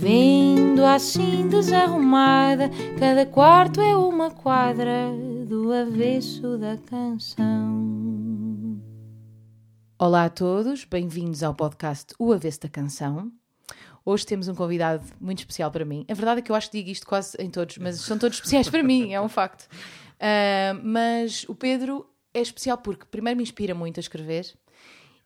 Vendo assim desarrumada, cada quarto é uma quadra do avesso da canção. Olá a todos, bem-vindos ao podcast O Avesso da Canção. Hoje temos um convidado muito especial para mim. A verdade é que eu acho que digo isto quase em todos, mas são todos especiais para mim, é um facto. Uh, mas o Pedro é especial porque, primeiro, me inspira muito a escrever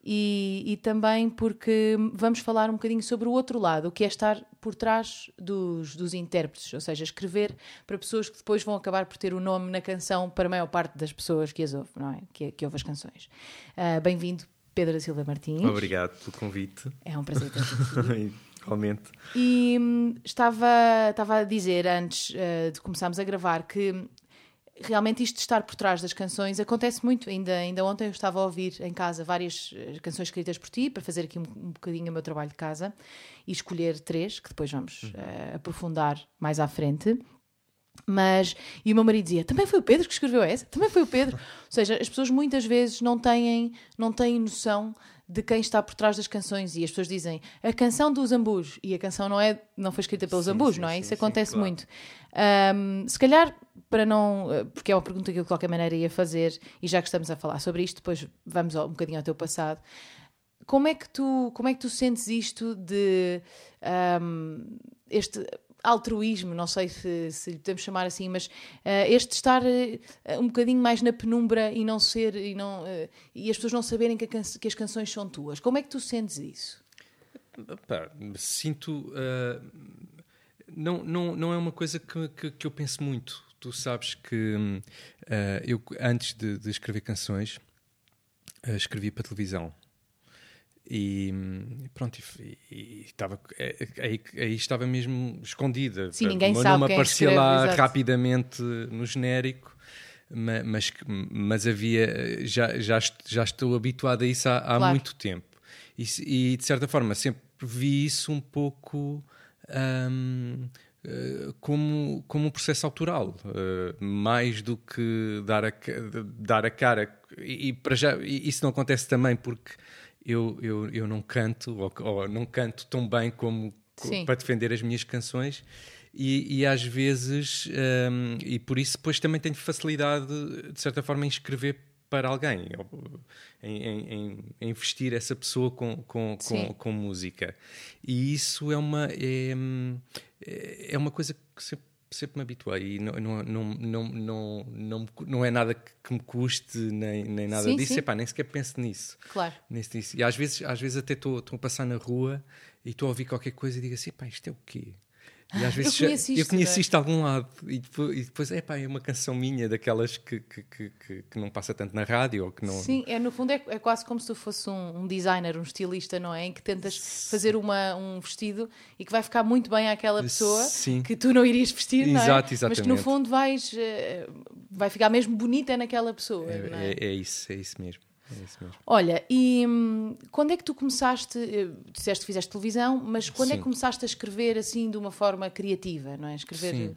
e, e, também porque vamos falar um bocadinho sobre o outro lado, o que é estar por trás dos, dos intérpretes, ou seja, escrever para pessoas que depois vão acabar por ter o nome na canção para a maior parte das pessoas que as ouvem, não é? Que, que ouve as canções. Uh, Bem-vindo, Pedro da Silva Martins. Obrigado pelo convite. É um prazer ter-te Realmente. E hum, estava, estava a dizer antes uh, de começarmos a gravar que realmente isto de estar por trás das canções acontece muito. Ainda, ainda ontem eu estava a ouvir em casa várias eh, canções escritas por ti para fazer aqui um, um bocadinho o meu trabalho de casa e escolher três que depois vamos uh, aprofundar mais à frente. Mas, e o meu marido dizia, também foi o Pedro que escreveu essa? Também foi o Pedro. Ou seja, as pessoas muitas vezes não têm, não têm noção de quem está por trás das canções e as pessoas dizem a canção dos Zambus e a canção não é não foi escrita pelos Zambus, não é? Sim, Isso acontece sim, claro. muito. Um, se calhar para não, porque é uma pergunta que eu de qualquer maneira ia fazer e já que estamos a falar sobre isto, depois vamos um bocadinho ao teu passado. Como é que tu, como é que tu sentes isto de um, este altruísmo, não sei se, se lhe podemos chamar assim, mas uh, este estar uh, um bocadinho mais na penumbra e não ser e, não, uh, e as pessoas não saberem que, que, as canções são tuas. Como é que tu sentes isso? Pá, sinto. não, não, não é uma coisa que, que, que, eu penso muito. Tu sabes que eu, antes de, de escrever canções, escrevi para televisão. E pronto, e, e estava, é, aí, aí, estava mesmo escondida. Sim, ninguém o meu sabe nome aparecia escreve, lá exato. rapidamente no genérico, mas, mas havia, já, já, já estou habituado a isso há, há claro. muito tempo. E, e, de certa forma sempre vi isso um pouco. Um, eh, como, como um processo autoral, uh, mais do que dar a, dar a cara. E, e para já, isso não acontece também porque eu, eu, eu não canto, ou, ou não canto tão bem como Sim. para defender as minhas canções. E, e às vezes, um, e por isso depois também tenho facilidade, de certa forma, em escrever para alguém, em, em, em investir essa pessoa com, com, com, com, música. E isso é uma, é, é uma coisa que sempre sempre me habituei e não, não, não, não, não, não, não é nada que me custe nem, nem nada sim, disso. Sim. Epá, nem sequer penso nisso. Claro. Nisso, E às vezes, às vezes até estou a passar na rua e estou a ouvir qualquer coisa e digo assim: pá, isto é o quê? E às vezes eu conheço isto, eu conheço isto de algum lado e depois, e depois é pá, é uma canção minha daquelas que, que, que, que, não passa tanto na rádio ou que não. Sim, é, no fundo é, é quase como se tu fosse um, um, designer, um estilista, não é? Em que tentas fazer uma, um vestido e que vai ficar muito bem àquela pessoa Sim. que tu não irias vestir, não é? Exato, exatamente. Mas que no fundo vais, uh, vai ficar mesmo bonita naquela pessoa. É, é? é, é isso, é isso mesmo. É isso mesmo. Olha, e hum, quando é que tu começaste, eh, disseste que fizeste televisão, mas quando Sim. é que começaste a escrever assim de uma forma criativa, não é? Escrever... Sim.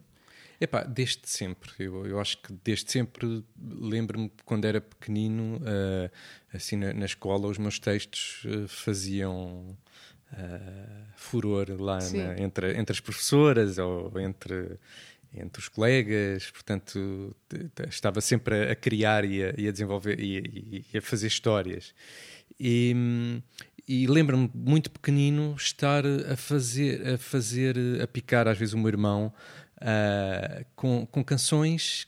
Epá, desde sempre. Eu, eu acho que desde sempre lembro-me quando era pequenino, uh, assim na, na, escola, os meus textos uh, faziam uh, furor lá na, entre, entre as professoras ou entre entre os colegas, portanto estava sempre a, criar e a, e a desenvolver e, e, a fazer histórias. E, e lembro-me muito pequenino estar a fazer, a fazer, a picar às vezes o meu irmão uh, com, com canções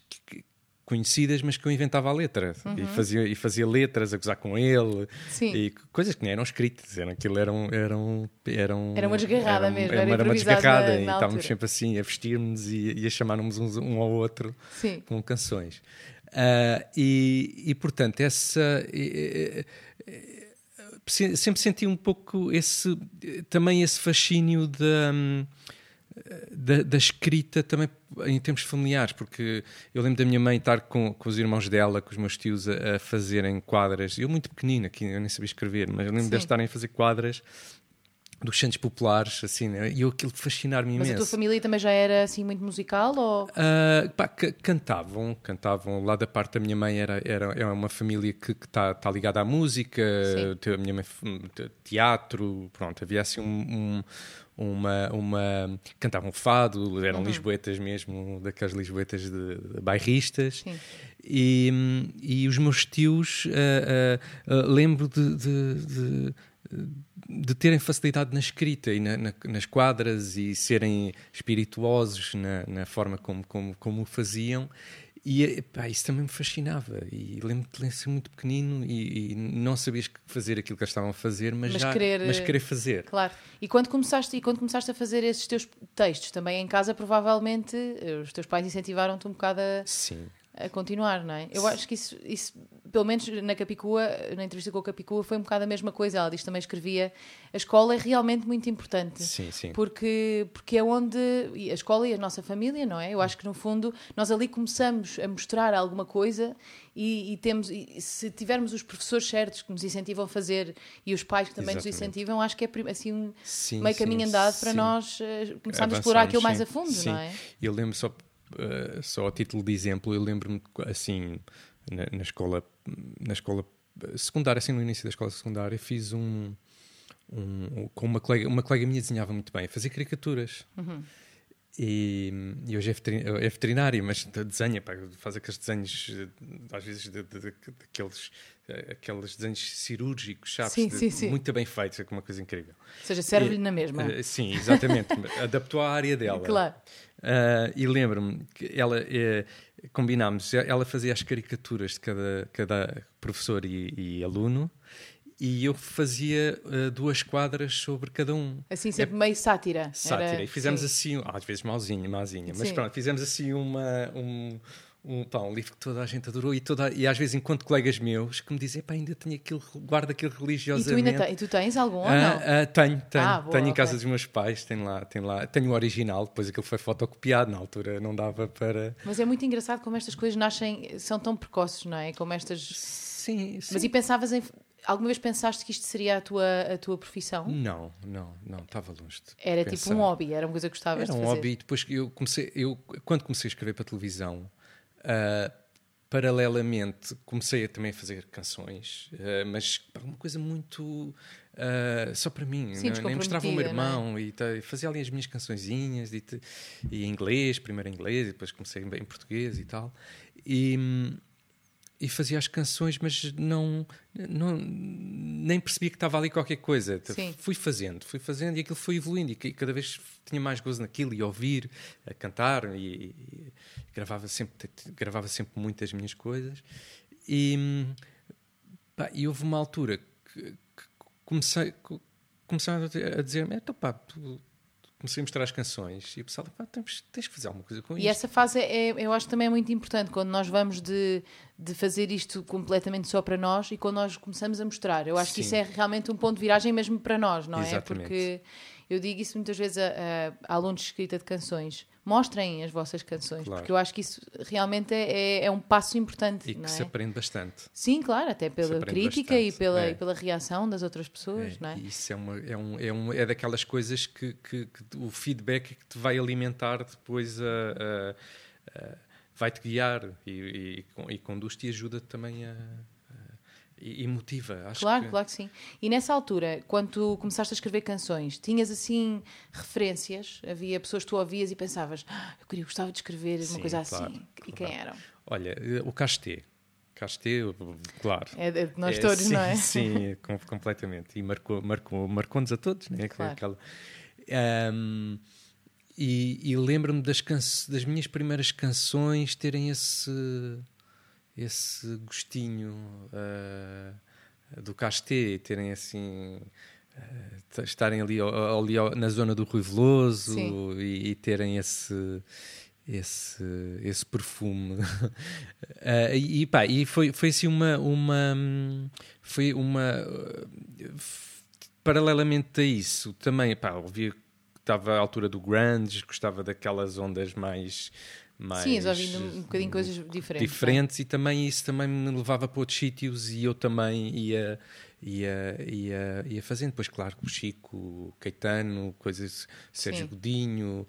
conhecidas, mas que eu inventava a letra uhum. e, fazia, e fazia letras a gozar com ele Sim. e coisas que nem eram escritas, eram, aquilo eram, eram, eram era uma desgarrada eram, mesmo, era, era uma desgarrada na, e na estávamos sempre assim a vestir-nos e, e, a chamar-nos um, um ao outro Sim. com canções. Uh, e, e portanto, essa. sempre senti um pouco esse também esse fascínio da, da, da, escrita também em termos familiares, porque eu lembro da minha mãe estar com, com os irmãos dela, com os meus tios a, a fazerem quadras. Eu muito pequenina, aqui eu nem sabia escrever, mas eu lembro Sim. de estarem a fazer quadras dos santos populares, assim, né? e eu aquilo fascinar-me imenso. Mas a tua família também já era assim muito musical? Ou... Uh, pá, cantavam, cantavam. Lá da parte da minha mãe era, era, era é uma família que está tá ligada à música, Sim. a minha mãe, teatro, pronto, havia assim um, um, uma, uma. cantavam fado, eram uhum. lisboetas mesmo, daquelas lisboetas de, de bairristas. Sim. E, e os meus tios, uh, uh, uh, lembro de, de, de de terem facilidade na escrita e na, na, nas quadras e serem espirituosos na, na forma como, como, como o faziam. E pá, isso também me fascinava. E lembro-me de ser muito pequenino e, e, não sabias fazer aquilo que eles estavam a fazer, mas, mas já querer, mas querer fazer. Claro. E quando, começaste, e quando começaste a fazer esses teus textos, também em casa, provavelmente os teus pais incentivaram-te um bocado a. Sim a continuar, não é? Eu acho que isso, isso, pelo menos na Capicua, na entrevista com a Capicua, foi um bocado a mesma coisa. Ela diz também escrevia. A escola é realmente muito importante. Sim, sim. Porque, porque é onde. A escola e a nossa família, não é? Eu acho que no fundo nós ali começamos a mostrar alguma coisa e, e temos. E se tivermos os professores certos que nos incentivam a fazer e os pais que também Exatamente. nos incentivam, acho que é assim um sim, meio caminho andado para nós uh, começarmos a explorar aquilo mais a fundo, não é? Eu lembro só uh, só a título de exemplo, eu lembro-me assim, na, na, escola, na escola secundária, assim no início da escola secundária, fiz um, um com uma colega, uma colega minha desenhava muito bem, fazia caricaturas. Uhum. E, e, hoje é, é veterinário, mas desenha, pá, faz aqueles desenhos, às vezes, de, de, de, daqueles aqueles desenhos cirúrgicos, sabes? Sim, sim, sim. Muito bem feitos, é uma coisa incrível. Ou seja, serve-lhe na mesma. Uh, sim, exatamente. Adaptou à área dela. Claro. Uh, e lembro-me que ela, uh, combinámos, ela fazia as caricaturas de cada, cada professor e, e aluno e eu fazia uh, duas quadras sobre cada um. Assim, sempre é, meio sátira. Sátira. Era... E fizemos Sim. assim, às vezes malzinha, malzinha, mas Sim. pronto, fizemos assim uma, um, um, pá, um livro que toda a gente adorou e, toda, e às vezes encontro colegas meus que me dizem, pá, ainda tenho aquilo, guardo aquilo religiosamente. E tu, ainda e tu tens algum ou não? Uh, tenho, tenho. Ah, boa, tenho em casa dos meus pais, tenho lá, tenho lá, tenho o original, depois aquilo foi fotocopiado, na altura não dava para... Mas é muito engraçado como estas coisas nascem, são tão precoces, não é? Como estas... Sim, sim. Mas e pensavas em... Alguma vez pensaste que isto seria a tua, a tua profissão? Não, não, não, estava longe de Era pensar. tipo um hobby, era uma coisa que gostavas era de fazer? Era um hobby, depois eu comecei, eu, quando comecei a escrever para a televisão, uh, paralelamente comecei a também fazer canções, uh, mas uma coisa muito uh, só para mim, Sim, não, nem mostrava o meu é? irmão é? e tá, fazia ali as minhas cançõezinhas e, e, em inglês, primeiro em inglês e depois comecei em, em português e tal. E, e fazia as canções, mas não, não nem percebia que estava ali qualquer coisa. Sim. Fui fazendo, fui fazendo e aquilo foi evoluindo e cada vez tinha mais gozo naquilo e ouvir, a cantar e, e gravava sempre gravava sempre muitas minhas coisas e, pá, e houve uma altura que, que comecei começaram a dizer-me, então pá, tu, comecei a mostrar as canções e o pessoal tens, tens que fazer alguma coisa com e isto. E essa fase é, eu acho também é muito importante quando nós vamos de, de fazer isto completamente só para nós e quando nós começamos a mostrar. Eu acho Sim. que isso é realmente um ponto de viragem mesmo para nós, não é? Exatamente. é? Porque eu digo isso muitas vezes a, a, a alunos de escrita de canções mostrem as vossas canções, claro. porque eu acho que isso realmente é, é, é um passo importante. E que é? se aprende bastante. Sim, claro, até pela crítica bastante. e pela, é. e pela reação das outras pessoas. É, não é? Isso é, uma, é, um, é, um, é daquelas coisas que, que, que o feedback que te vai alimentar depois a, a, a vai-te guiar e, e, e conduz-te e ajuda-te também a e, motiva. Acho claro, que... claro que sim. E nessa altura, quando tu começaste a escrever canções, tinhas assim referências? Havia pessoas que tu ouvias e pensavas, ah, eu queria, gostava de escrever sim, uma coisa assim. Claro, e quem claro. eram? Olha, o Casté. Casté, claro. É de nós é, todos, sim, não é? Sim, completamente. E marcou, marcou, marcou-nos a todos, né? Claro. Aquela, um, e, e lembro-me das, das minhas primeiras canções terem esse esse gostinho uh, do Casté, terem assim. Uh, estarem ali, ali, na zona do Rui Veloso e, e, terem esse, esse, esse perfume. uh, e, pá, e foi, foi assim uma. uma foi uma. paralelamente a isso, também, pá, ouvia estava à altura do grunge, gostava daquelas ondas mais mais Sim, já ouvindo um bocadinho coisas diferentes. Diferentes e também isso também me levava para outros sítios e eu também ia ia, ia, ia fazendo. Depois, claro, o Chico, Caetano, coisas, Sérgio Sim. Godinho,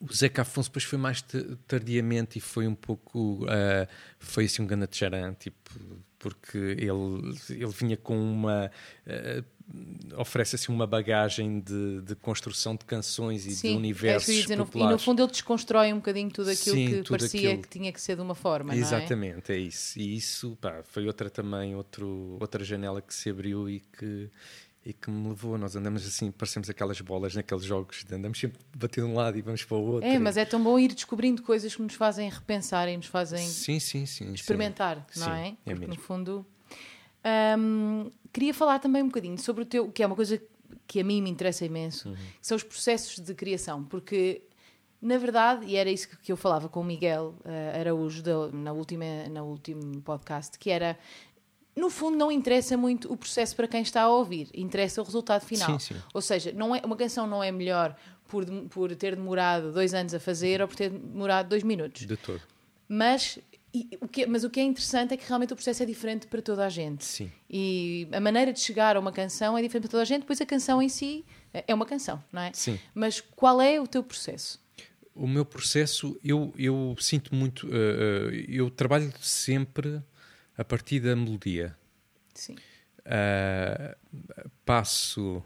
o Zeca Afonso depois foi mais tardiamente e foi um pouco uh, foi assim um grande tipo porque ele ele vinha com uma uh, oferece assim uma bagagem de, de, construção de canções e Sim, de universos é dizer, populares. E no fundo ele desconstrói um bocadinho tudo aquilo Sim, que tudo parecia aquilo... que tinha que ser de uma forma, Exatamente, é? é? isso. E isso pá, foi outra também, outro, outra janela que se abriu e que e que me levou. Nós andamos assim, parecemos aquelas bolas naqueles jogos, andamos sempre batendo de um lado e vamos para o outro. É, mas é tão bom ir descobrindo coisas que nos fazem repensar e nos fazem sim, sim, sim, experimentar, sim. não é? É Porque no fundo. Hum, queria falar também um bocadinho sobre o teu, que é uma coisa que a mim me interessa imenso, uhum. que são os processos de criação, porque na verdade, e era isso que eu falava com o Miguel uh, Araújo na última, na último podcast, que era no fundo não interessa muito o processo para quem está a ouvir, interessa o resultado final. Sim, sim. Ou seja, não é, uma canção não é melhor por, por ter demorado dois anos a fazer ou por ter demorado dois minutos. De todo. Mas o que, mas o que é interessante é que realmente o processo é diferente para toda a gente. Sim. E a maneira de chegar a uma canção é diferente para toda a gente, pois a canção em si é uma canção, não é? Sim. Mas qual é o teu processo? O meu processo, eu, eu sinto muito. Uh, eu trabalho sempre a partir da melodia. Sim. Uh, passo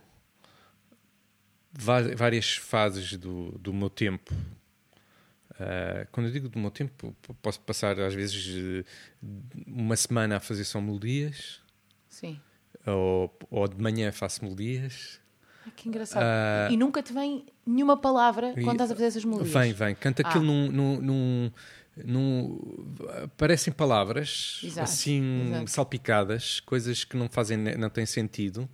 várias fases do, do meu tempo. Uh, quando eu digo do meu tempo, posso passar às vezes uma semana a fazer só melodias. Sim. Ou, ou de manhã faço melodias. que engraçado. Uh, e nunca te vem nenhuma palavra quando estás a fazer essas melodias? Vem, vem. Canta aquilo ah. num, num, num no, parecem palavras exato, assim exato. salpicadas, coisas que não fazem, não têm sentido.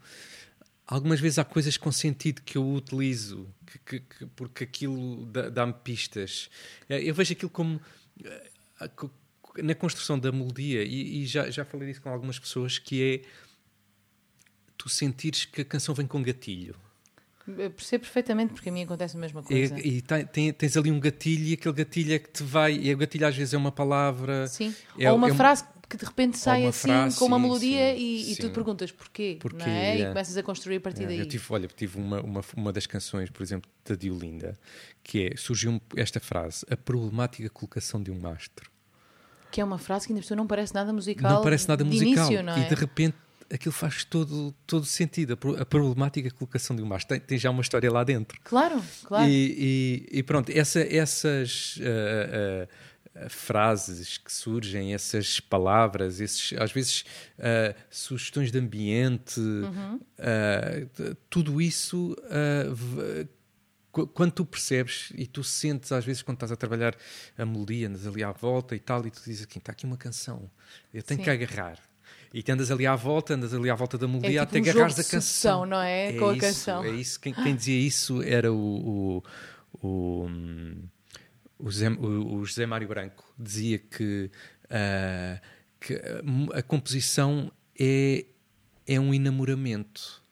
Algumas vezes há coisas com sentido que eu utilizo, que, que, que, porque aquilo dá-me pistas. Eh, eu vejo aquilo como eh, na construção da melodia, e, e, já, já falei disso com algumas pessoas, que é tu sentires que a canção vem com gatilho. Eu percebo perfeitamente porque a mim acontece a mesma coisa. E, e tem, tens ali um gatilho e aquele gatilho é que te vai. E o gatilho às vezes é uma palavra. Sim. É, Ou uma é frase que de repente sai assim frase, com uma sim, melodia sim, e, e, tu te perguntas porquê. porquê não é? é? E começas a construir a partir é, daí. Eu tive, olha, tive uma, uma, uma das canções, por exemplo, da Diolinda, que é, surgiu esta frase: a problemática colocação de um mastro. Que é uma frase que ainda pessoa não parece nada musical. Não parece nada musical. Início, é? E de repente aquilo faz todo, todo sentido. A problemática colocação de um mastro tem, tem, já uma história lá dentro. Claro, claro. E, e, e pronto, essa, essas uh, uh, frases que surgem, essas palavras, esses, às vezes uh, sugestões de ambiente, uhum. tudo isso quando tu percebes e tu sentes às vezes quando estás a trabalhar a melodia, andas ali à volta e tal, e tu dizes aqui, está aqui uma canção, eu tenho Sim. que agarrar. E te andas ali à volta, andas ali à volta da melodia é tipo até um agarrares a canção. não é? é Com isso, a canção. É isso. Quem, quem, dizia isso era o, o, o, o, José, o José Mário Branco. Dizia que, uh, que a composição é, é um enamoramento.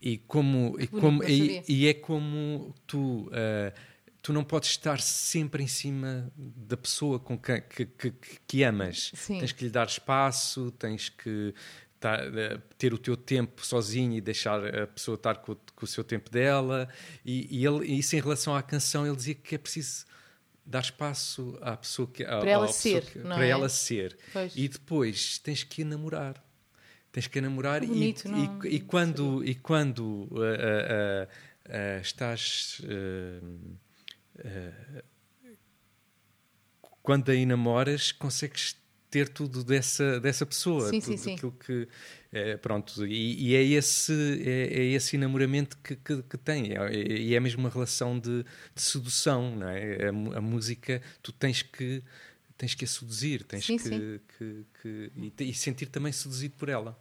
E, como, e, como, e, e, é como tu. Uh, tu não podes estar sempre em cima da pessoa com que, que, que, que amas. Sim. Tens que lhe dar espaço, tens que eh, ter o teu tempo sozinho e deixar a pessoa estar com, com o seu tempo dela. E, e ele, isso em relação à canção, ele dizia que é preciso dar espaço à pessoa que para ela ser, que, para é? ela ser. Pois. E depois tens que namorar. Tens que namorar bonito, e, não, e, e, quando e quando uh, uh, uh, estás eh, quando aí namoras, consegues ter tudo dessa, dessa pessoa. Sim, tudo sim, aquilo que. É, pronto, e, e, é, esse, é, é, esse enamoramento que, que, que tem. É, e é, é mesmo uma relação de, de sedução, não é? A, a, música, tu tens que. Tens que a seduzir, tens sim, que, sim. que, que e, e sentir também seduzido por ela.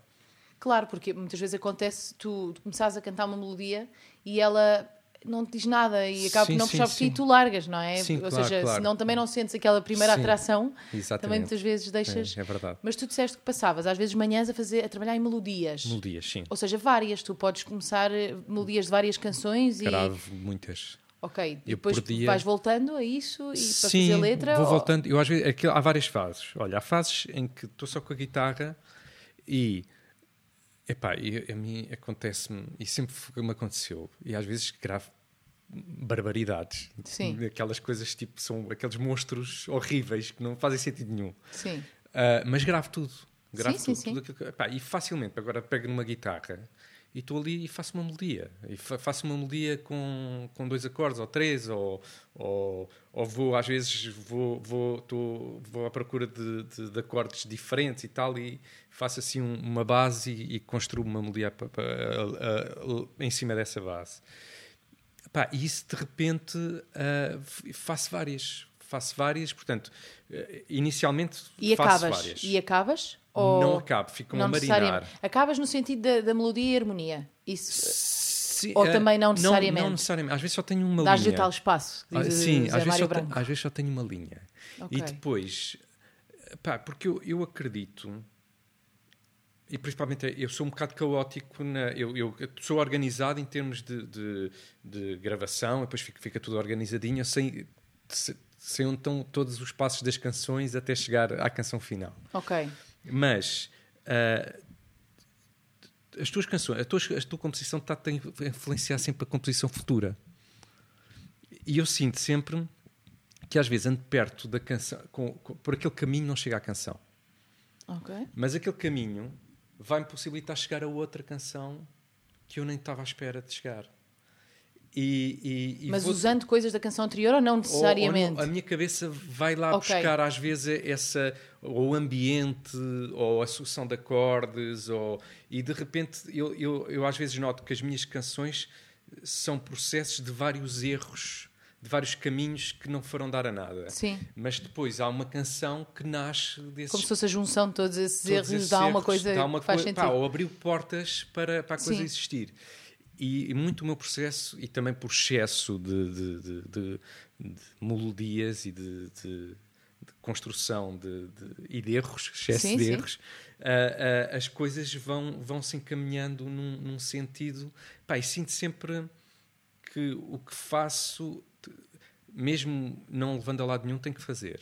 Claro, porque muitas vezes acontece tu, tu começares a cantar uma melodia e ela não te diz nada e acaba Sim, por não puxar por ti e tu largas, não é? Sim, Ou claro, seja, claro. senão também não sentes aquela primeira Sim, atração, Exatamente. também muitas vezes deixas. É, é verdade. Mas tu disseste que passavas às vezes manhãs a, fazer, a trabalhar em melodias. Melodias, sim. Ou seja, várias. Tu podes começar eh, melodias de várias canções e. Grave muitas. Ok. E Eu depois por dia- vais voltando a isso e para Sim, fazer letra? vou ou- voltando. Eu às vezes, aquilo- há várias fases. Olha, há fases em que estou só com a guitarra e epá, e a mim acontece-me e sempre me aconteceu e às vezes gravo barbaridades. Sim. Aquelas coisas tipo são aqueles monstros horríveis que não fazem sentido nenhum. Sim. Ah, mas gravo tudo. Gravo Sim, tudo. sim, sim. tudo aquilo que- epá, e facilmente, agora pego numa guitarra e estou ali e faço uma melodia. E fa- faço uma melodia com, com dois acordes, ou três, ou, ou, ou vou, às vezes, vou, vou, tô- vou à procura de, de- de acordes diferentes e tal, e faço assim um- uma base e, e construo uma melodia em cima dessa base. Pá, e isso de repente f- faço várias. Faço várias, portanto, eh, inicialmente E faço acabas? várias. E acabas? Ou... Não acabo, ficam a Não marinar. Acabas no sentido da, da melodia e harmonia. Isso Sim, Ou eh, também não necessariamente? Não, necessariamente. Às vezes só tenho uma dás-lhe linha. o tal espaço. Ah, Diz Sim, José às vezes, Mário só te- Branco. às vezes só tenho uma linha. Ok. E depois, pá, porque eu, eu acredito, e principalmente eu sou um bocado caótico, na, eu, eu sou organizado em termos de, de, de gravação, depois fica, fica tudo organizadinho, eu sei, sei onde estão todos os passos das canções até chegar à canção final. Ok. Mas ah, as tuas canções, a tua, a tua composição está a influenciar sempre a composição futura. E eu sinto sempre que às vezes ando perto da canção, com, com- por aquele caminho não chega à canção. Ok. Mas aquele caminho vai-me possibilitar chegar a outra canção que eu nem estava à espera de chegar. E, e- e Mas vou- usando coisas da canção anterior ou não ou- ou necessariamente? não, a minha cabeça vai lá Ok. buscar às vezes essa ou o ambiente ou a sucessão de acordes ou, e de repente eu, eu, eu às vezes noto que as minhas canções são processos de vários erros de vários caminhos que não foram dar a nada Sim. mas depois há uma canção que nasce desses Como se fosse a junção de todos esses todos erros, esses dá uma erros, coisa dá uma que faz coi- sentido. pá, ou abriu portas para, para a coisa Sim. existir. E, e muito o meu processo, e também por excesso de, de, de- de- de melodias e de, de- construção de, de- e de erros, excesso Sim, de sim. erros, ah, ah, as coisas vão, vão se encaminhando num, num sentido. Pá, e sinto sempre que o que faço, mesmo não levando a lado nenhum, tenho que fazer.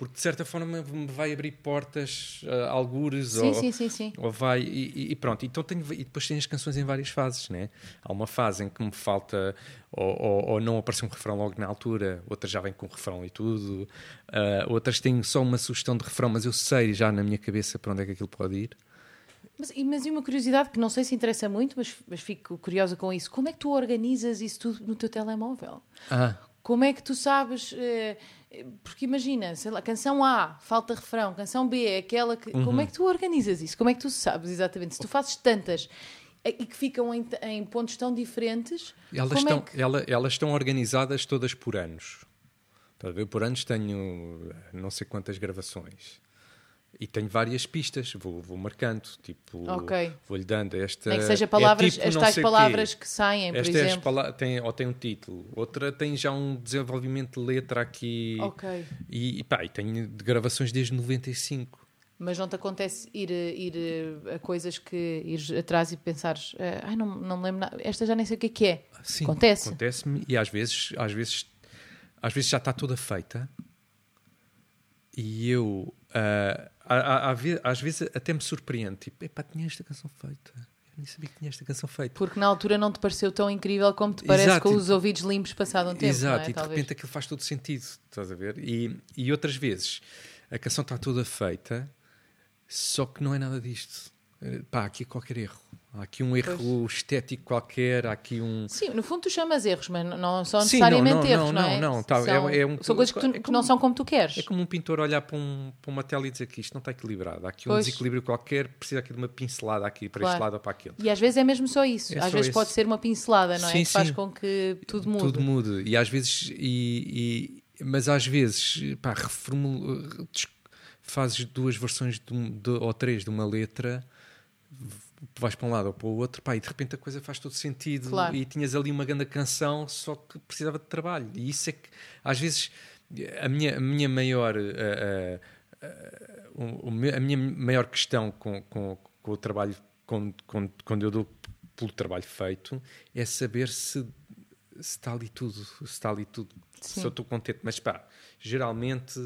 Porque de certa forma me vai abrir portas, ah, algures, Sim, ou, sim, sim, sim. ou vai e, e- pronto. Então tenho, e depois tenho as canções em várias fases, né? Há uma fase em que me falta ou, ou- ou não aparece um refrão logo na altura, outras já vêm com refrão e tudo, ah, outras têm só uma sugestão de refrão, mas eu sei já na minha cabeça para onde é que aquilo pode ir. Mas, e- mas e uma curiosidade que não sei se interessa muito, mas, mas fico curiosa com isso. Como é que tu organizas isso tudo no teu telemóvel? Ah, Como é que tu sabes? eh, porque imagina, sei lá, canção A, falta refrão, canção B, é aquela que. Uhum. Como é que tu organizas isso? Como é que tu sabes exatamente? Se tu fazes tantas eh, e que ficam em, em pontos tão diferentes, elas, como estão, é que... ela- elas estão organizadas todas por anos. Ver? Por anos tenho eh, não sei quantas gravações. E tenho várias pistas, vou, vou marcando, tipo, Ok. vou-lhe dando esta. Nem que seja é palavras, tipo as não tais sei o quê. palavras que saem, por Esta é as exemplo. pala- tem, ou tem um título, outra tem já um desenvolvimento de letra aqui. Ok. E, pá, e tenho de gravações desde 95. Mas não te acontece ir, ir a coisas que ires atrás e pensares, eh, ai, não, não me lembro nada, esta já nem sei o que é que é. Sim, Acontece? Acontece-me e às vezes, às vezes, às vezes já está toda feita e eu há- há- há ve- às vezes até me surpreendo, tipo, epá, tinha esta canção feita. Eu nem sabia que tinha esta canção feita. Porque na altura não te pareceu tão incrível como te parece Exato. com os ouvidos limpos passado um tempo. Exato, é? e de Talvez. repente aquilo faz todo sentido, estás a ver? E, e outras vezes a canção está toda feita, só que não é nada disto. Eh, Pá, aqui qualquer erro. Há aqui um erro estético qualquer, há aqui um. Sim, no fundo tu chamas erros, mas não- não são Sim, necessariamente não, não, erros, não, não, é? não, tá, são, é- é um- são coisas que, tu- é que como- não são como tu queres. É como um pintor olhar para, um, para uma tela e dizer que isto não está equilibrado. Há aqui um Pois. desequilíbrio qualquer, precisa aqui de uma pincelada aqui para Claro. este lado ou para aquele. E às vezes é mesmo só isso. É às só vezes isso. pode ser uma pincelada, não é? Sim, que faz sim. com que tudo mude. Tudo muda. E às vezes, e, e- mas às vezes, pá, reformula, des- fazes duas versões de um- de- ou três de uma letra, vais para um lado ou para o outro, pá, e de repente a coisa faz todo sentido Claro. e tinhas ali uma grande canção, só que precisava de trabalho. E isso é que, às vezes, a minha, a minha maior. eh, eh, eh, o- o meu- a minha maior questão com, com, com o trabalho, com, com, quando eu dou pelo trabalho feito, é saber se, se está ali tudo, se está ali tudo, Sim. se eu estou contente. Mas pá, geralmente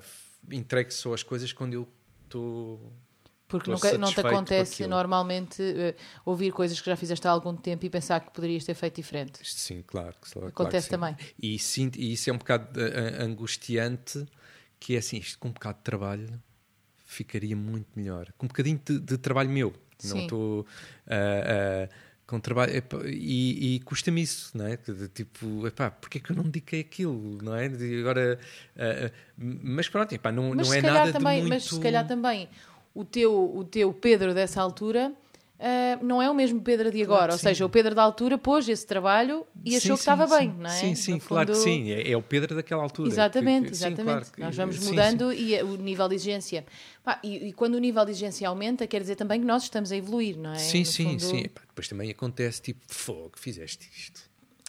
f- entrego só as coisas quando eu estou. Porque Estou nunca, não te acontece normalmente eh, ouvir coisas que já fizeste há algum tempo e pensar que poderias ter feito diferente. Sim, claro. claro Acontece sim. também. E, sinto, e isso é um bocado ah, angustiante, que é assim, isto com um bocado de trabalho ficaria muito melhor. Com um bocadinho de, de trabalho meu. Não Sim. estou ah, ah, com trabalho... epá, e, e custa-me isso, não é? Tipo, epá, porque é que eu não dediquei aquilo, não é? Agora... ah, mas pronto, epá, não, Mas não é nada também, de muito... mas se calhar também o teu, o teu Pedro dessa altura ah, não é o mesmo Pedro de agora. que Ou sim. seja, o Pedro da altura pôs esse trabalho e Sim, achou que sim, estava bem, não é? Sim, sim, No claro que fundo- sim. É, é o Pedro daquela altura. Exatamente, Que- exatamente. claro que- Nós vamos mudando e o nível de exigência. Pá, e, e quando o nível de exigência aumenta, quer dizer também que nós estamos a evoluir, não é? Sim, No sim, fundo- sim. Epá, depois também acontece tipo, fogo, fizeste isto.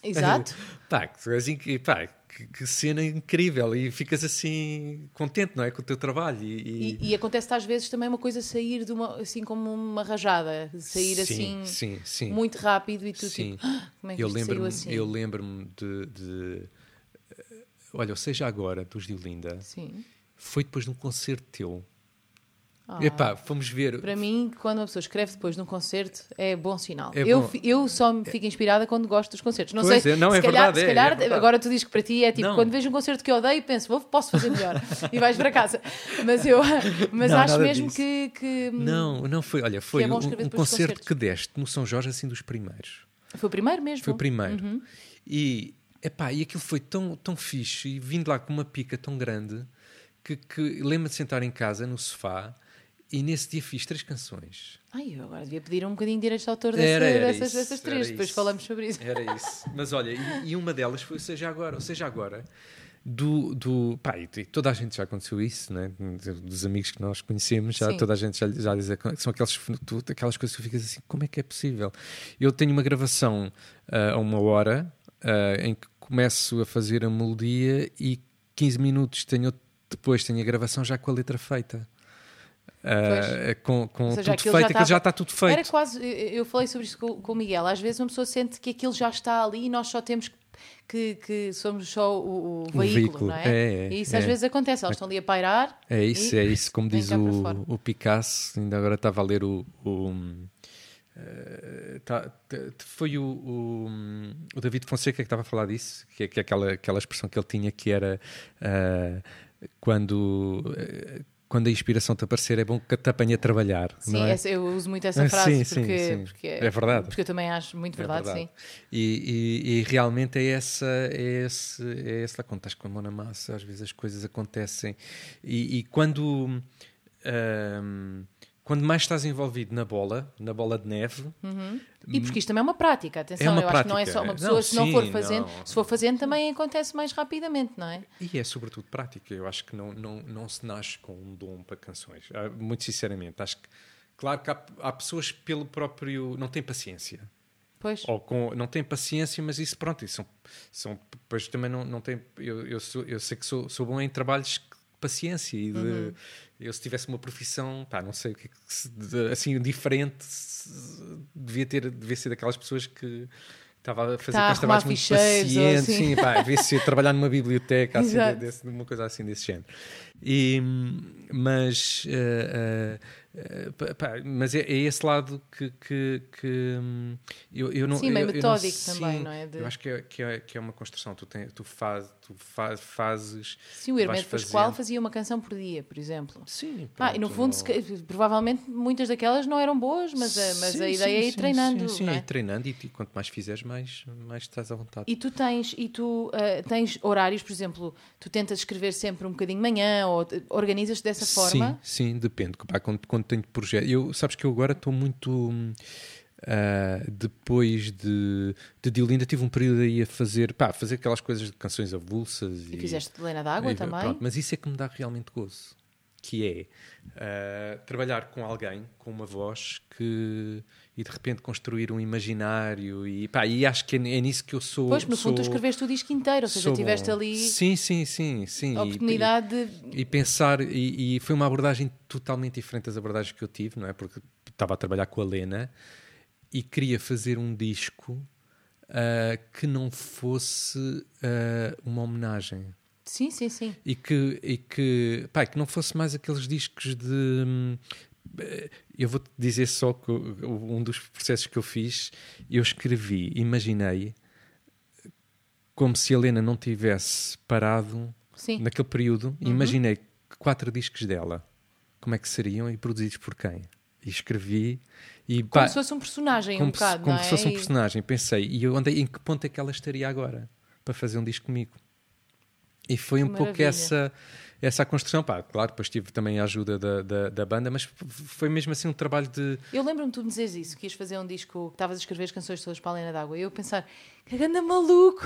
Exato. pá, assim, que- pá, que, que cena incrível e ficas assim contente, não é? Com o teu trabalho. E, E, e acontece às vezes também uma coisa sair de uma, assim como uma rajada, sair sim, assim sim, sim. muito rápido e tu sim. tipo, "Ah, como é que eu lembro-me assim? eu lembro-me de, de, eh, olha, ou seja agora dos Diolinda, Sim. foi depois de um concerto teu. Ah. Epá, fomos ver. Para mim, quando uma pessoa escreve depois num concerto, é bom sinal. É eu, bom. eu só me fico inspirada quando gosto dos concertos. Não Pois sei, é, não, se é calhar, verdade, se é, calhar é agora tu dizes que para ti é tipo, Não. quando vejo um concerto que eu odeio, penso, vou, posso fazer melhor. e vais para casa. Mas eu mas Não, acho mesmo que, que Não, não foi. Olha, foi é um, um concerto concertos. que deste no São Jorge, assim, dos primeiros. foi o primeiro mesmo. Foi o primeiro. Uhum. E, epá, e aquilo foi tão, tão fixe, e vindo lá com uma pica tão grande, que, que lembro-me de sentar em casa, no sofá, e nesse dia fiz três canções. Ai, eu agora devia pedir um bocadinho de direitos de autor Era, era dessas, isso, dessas três. Depois isso. falamos sobre isso. Era isso. Mas olha, e, e uma delas foi o Seja Agora. Ou Seja Agora, do... do pá, e toda a gente já aconteceu isso, né? Dos amigos que nós conhecemos, já Sim. toda a gente já, já diz... São aqueles, tu- aquelas coisas que ficas assim, como é que é possível? Eu tenho uma gravação ah, a uma hora, ah, em que começo a fazer a melodia e 15 minutos tenho, depois tenho a gravação já com a letra feita. Ah, com com seja, tudo feito, já aquilo já está tudo feito. Era quase, eu falei sobre isso com, com o Miguel. Às vezes uma pessoa sente que aquilo já está ali e nós só temos que, que somos só o, o veículo, veículo, não é? é, é, e isso é. às vezes acontece, elas estão ali a pairar. É isso, é isso, como diz o, o Picasso, ainda agora estava a ler o. eh, tá- foi o, David Fonseca que estava a falar disso, que é, que é aquela, aquela expressão que ele tinha que era ah, quando, eh, quando a inspiração te aparecer é bom que te apanhe a trabalhar. Sim, é? essa- eu uso muito essa Ah, frase sim, sim, porque, sim. porque É verdade. Porque eu também acho muito É verdade, sim. E, e- e realmente é essa, é esse, é esse lá quando estás com a mão na massa, às vezes as coisas acontecem. E, e quando, ahm, quando mais estás envolvido na bola, na bola de neve, E porque isto também é uma prática, atenção, É uma eu acho que não é prática. só uma pessoa, Não, se não for sim, fazendo, não. se for fazendo também acontece mais rapidamente, não é? e é sobretudo prática. Eu acho que não, não, não se nasce com um dom para canções. Ah, Muito sinceramente, acho que, claro que há, há pessoas pelo próprio. não têm paciência. Pois. ou com, não tem paciência, mas isso pronto, isso são, são depois também não, não tem, eu, eu, sou, eu sei que sou, sou bom em trabalhos de paciência e de, Uhum. Eu se tivesse uma profissão, pá, não sei o que, é assim, diferente, devia ter, devia ser daquelas pessoas que estava a fazer Tá trabalhos muito pacientes, assim. sim, pá, devia ser trabalhar numa biblioteca, assim, desse, uma coisa assim desse género. E, mas, eh, eh, pá, mas é, é esse lado que, que, que, hum, eu, eu não Sim, meio eu- eu não- metódico também, sim, não é? De- Eu acho que é, que é, que é uma construção. Tu, tem, tu, faz, tu faz, fazes. Sim, o Hermeto Pascoal fazia uma canção por dia, por exemplo. Sim, Ah, e no fundo, não- se provavelmente muitas daquelas não eram boas, mas, a, mas Sim, a ideia sim, é ir sim, treinando. Sim, sim, é é? ir treinando e, e quanto mais fizeres, mais, mais estás à vontade. E tu tens, e tu, ah, tens horários, por exemplo, tu tentas escrever sempre um bocadinho de manhã ou te- organizas-te dessa forma? Sim, sim, depende. Pá, quando, quando tenho projeto. Eu, sabes que eu agora estou muito. ah, depois de, de Diolinda, tive um período aí a fazer, pá, fazer aquelas coisas de canções avulsas. E fizeste de Helena d'Água e- também? pronto, mas isso é que me dá realmente gozo. Que é uh, trabalhar com alguém, com uma voz que e de repente construir um imaginário e, pá, e acho que é, é nisso que eu sou. Pois, no sou, fundo, tu escreveste o disco inteiro, ou seja, tiveste bom. ali. Sim, sim, sim, sim. A oportunidade e, de. E pensar, e, e, foi uma abordagem totalmente diferente das abordagens que eu tive, não é? Porque estava a trabalhar com a Lena e queria fazer um disco uh, que não fosse uh, uma homenagem. Sim, sim, sim. E que, e que, pá, que não fosse mais aqueles discos de. Hum, eu vou-te dizer só que um dos processos que eu fiz, eu escrevi, imaginei como se a Helena não tivesse parado Sim. naquele período, uhum. imaginei quatro discos dela, como é que seriam e produzidos por quem? E escrevi e como pá, se fosse um personagem como um bocado, como é? se fosse um personagem, pensei, e eu andei em que ponto é que ela estaria agora para fazer um disco comigo? E foi que um maravilha. pouco essa essa construção. Pá, claro, depois tive também a ajuda da, da, da banda, mas foi mesmo assim um trabalho de. Eu lembro-me tu me dizeres isso, que ias fazer um disco, que estavas a escrever as canções todas para a Lena d'Água, e eu pensar, que maluco!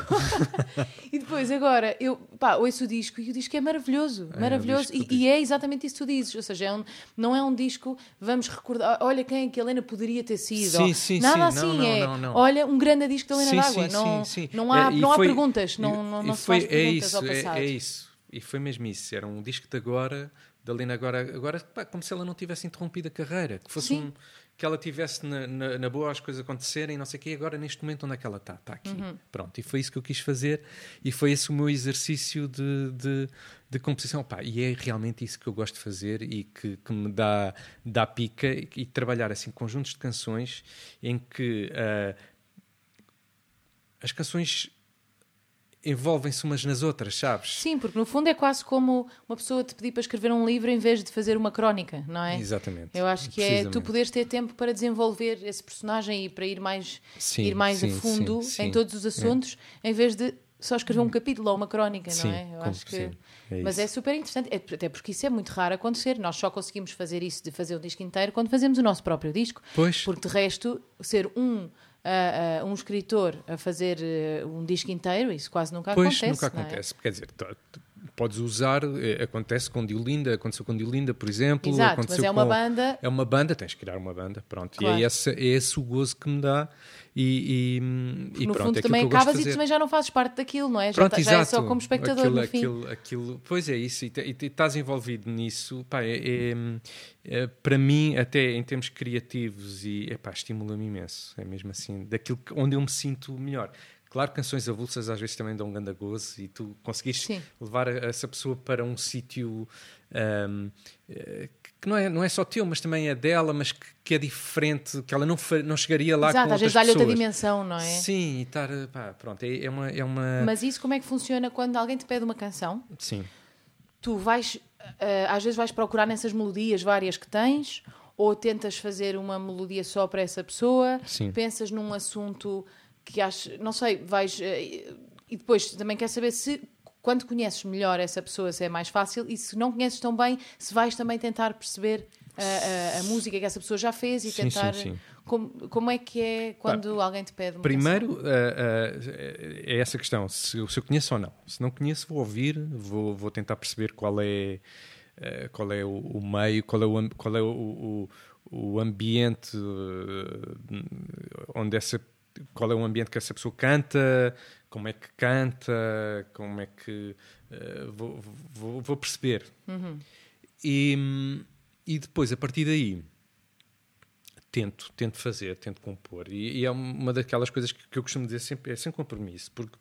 e depois, agora, eu pá, ouço o disco e o disco é maravilhoso, é, maravilhoso, é um e, e, é exatamente isso que tu dizes, ou seja, é um, não é um disco, vamos recordar, olha quem é que a Helena poderia ter sido. Sim, sim, Nada sim. assim, não, é, não, não, olha, um grande disco da Helena d'Água. Não, não há, é, não há foi, perguntas, não, não, não foi, se faz perguntas é isso, ao passado. É, é isso. E foi mesmo isso. Era um disco de agora, da Lena agora, agora pá, como se ela não tivesse interrompido a carreira, que fosse um, que ela tivesse na, na, na, boa as coisas acontecerem, não sei o quê, agora neste momento onde é que ela está? Está aqui. Uhum. Pronto, e foi isso que eu quis fazer e foi esse o meu exercício de, de, de composição. Pá, e é realmente isso que eu gosto de fazer e que, que me dá, dá pica e, e, trabalhar assim conjuntos de canções em que uh, as canções envolvem-se umas nas outras, sabes? Sim, porque no fundo é quase como uma pessoa te pedir para escrever um livro em vez de fazer uma crónica, não é? Exatamente. Eu acho que é tu poderes ter tempo para desenvolver esse personagem e para ir mais, sim, ir mais sim, a fundo sim, em todos os assuntos, é. em vez de só escrever um capítulo ou uma crónica, não é? Eu acho que... É Mas é super interessante, é, até porque isso é muito raro acontecer. Nós só conseguimos fazer isso de fazer um disco inteiro quando fazemos o nosso próprio disco. Pois. Porque de resto, ser um uh, uh, um escritor a fazer uh, um disco inteiro, isso quase nunca pois, acontece. nunca é? acontece. É? Quer dizer, podes usar, eh, acontece com Diolinda, aconteceu com Diolinda, por exemplo. Exato, mas é uma com, banda. É uma banda, tens que criar uma banda, pronto. Claro. E é esse, é esse o gozo que me dá. E, e, e no pronto, fundo é também acabas e também já não fazes parte daquilo, não é? Pronto, já, exato. já é só como espectador aquilo, no fim. Aquilo, aquilo, pois é isso, e, e, estás envolvido nisso, pá, é, é, é, para mim, até em termos criativos, e estimula-me imenso, é mesmo assim, daquilo que, onde eu me sinto melhor. Claro, canções avulsas às vezes também dão um grande gozo e tu conseguiste Sim. levar essa pessoa para um sítio um, eh, que não é, não é só teu, mas também é dela, mas que, que é diferente, que ela não, não chegaria lá Exato, com às vezes dá-lhe outra dimensão, não é? Sim, e estar, pá, pronto, é, é, uma, é uma... Mas isso como é que funciona quando alguém te pede uma canção? Sim. Tu vais, uh, às vezes vais procurar nessas melodias várias que tens, ou tentas fazer uma melodia só para essa pessoa, Sim. pensas num assunto que acho, não sei, vais. Uh, e depois também quer saber se quando conheces melhor essa pessoa, se é mais fácil, e se não conheces tão bem, se vais também tentar perceber a, a, a música que essa pessoa já fez e sim, tentar. Sim, sim. Como, como é que é quando alguém te pede uma Primeiro, uh, uh, é essa questão: se, se, eu conheço ou não. Se não conheço, vou ouvir, vou, vou tentar perceber qual é, uh, qual é o, o, meio, qual é o, qual é o, o, o ambiente onde essa qual é o ambiente que essa pessoa canta, como é que canta, como é que. Uh, vou, vou, vou, perceber. Uhum. E, e depois, a partir daí, tento, tento fazer, tento compor. E, e é uma daquelas coisas que, que, eu costumo dizer sempre: é sem compromisso, porque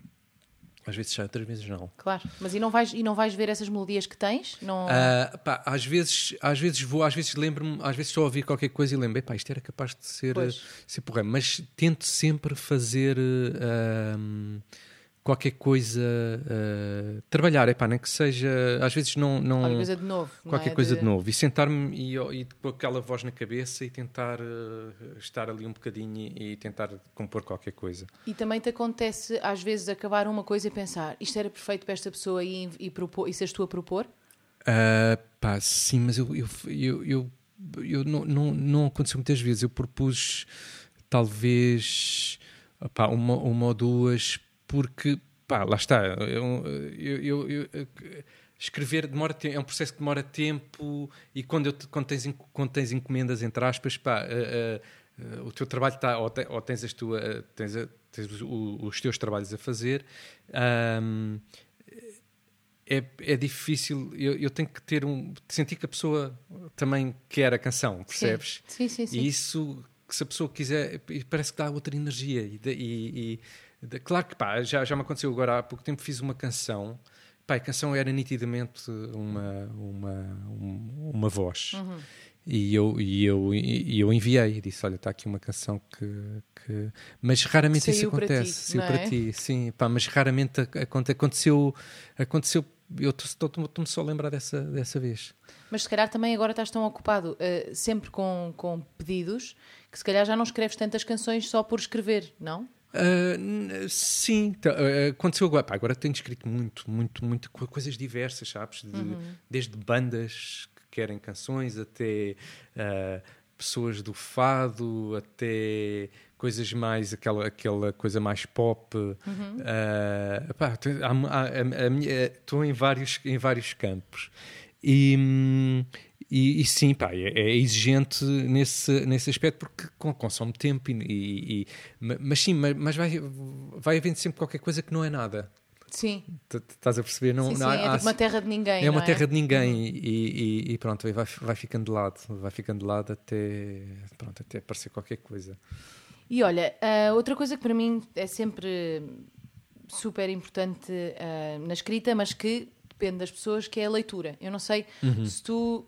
às vezes sai, outras vezes não. Claro, mas e não vais, e não vais ver essas melodias que tens? Não... Uh, pá, às, vezes, às vezes vou, às vezes lembro-me, às vezes estou a ouvir qualquer coisa e lembro, pá, isto era capaz de ser, ser porra, mas tento sempre fazer. Uh, qualquer coisa uh, trabalhar, é pá, nem que seja às vezes não, não qualquer coisa de novo qualquer é? coisa de... de... novo e sentar-me e, e, com aquela voz na cabeça e tentar uh, estar ali um bocadinho e, e, tentar compor qualquer coisa e também te acontece às vezes acabar uma coisa e pensar isto era perfeito para esta pessoa e, e, propor, e seres tu a propor? Uh, pá, sim, mas eu, eu, eu, eu, eu não, não, não aconteceu muitas vezes eu propus talvez pá, uma, uma ou duas porque, pá, lá está, eu, eu, eu, escrever demora é um processo que demora tempo e quando, eu, quando, tens, quando tens encomendas, entre aspas, pá, uh, uh, uh, o teu trabalho está, ou, te, ou, tens, as tua, tens, a, tens o, os teus trabalhos a fazer. Um, é, é difícil, eu, eu, tenho que ter um. sentir que a pessoa também quer a canção, percebes? Sim, sim, sim. sim. E isso, se a pessoa quiser, parece que dá outra energia. E, e, e claro que pá, já, já me aconteceu agora há pouco tempo, fiz uma canção. Pá, a canção era nitidamente uma, uma, uma voz. Uhum. E eu, e eu, e eu enviei e disse: Olha, está aqui uma canção que. que... Mas raramente Saiu isso acontece. Saiu para ti, é? sim. Pá, mas raramente aconteceu. aconteceu eu estou-me só a lembrar dessa, dessa vez. Mas se calhar também agora estás tão ocupado uh, sempre com, com pedidos que se calhar já não escreves tantas canções só por escrever, não? Uh, sim, uh, aconteceu agora. Pá, agora tenho escrito muito, muito, muito coisas diversas, sabes? De, uhum. Desde bandas que querem canções até uh, pessoas do fado, até coisas mais, aquela, aquela coisa mais pop. Uhum. Estou em vários, em vários campos. E, e, e sim, pá, é, é, exigente nesse, nesse aspecto porque consome tempo. E, e mas sim, mas, mas vai, vai havendo sempre qualquer coisa que não é nada. Sim. Estás a perceber? Não, sim, sim, não, é há, tipo uma terra de ninguém. É uma é? terra de ninguém uhum. e, e, e, pronto, vai, vai ficando de lado, vai ficando de lado até, pronto, até aparecer qualquer coisa. E olha, uh, outra coisa que para mim é sempre super importante uh, na escrita, mas que depende das pessoas, que é a leitura. Eu não sei uhum. se tu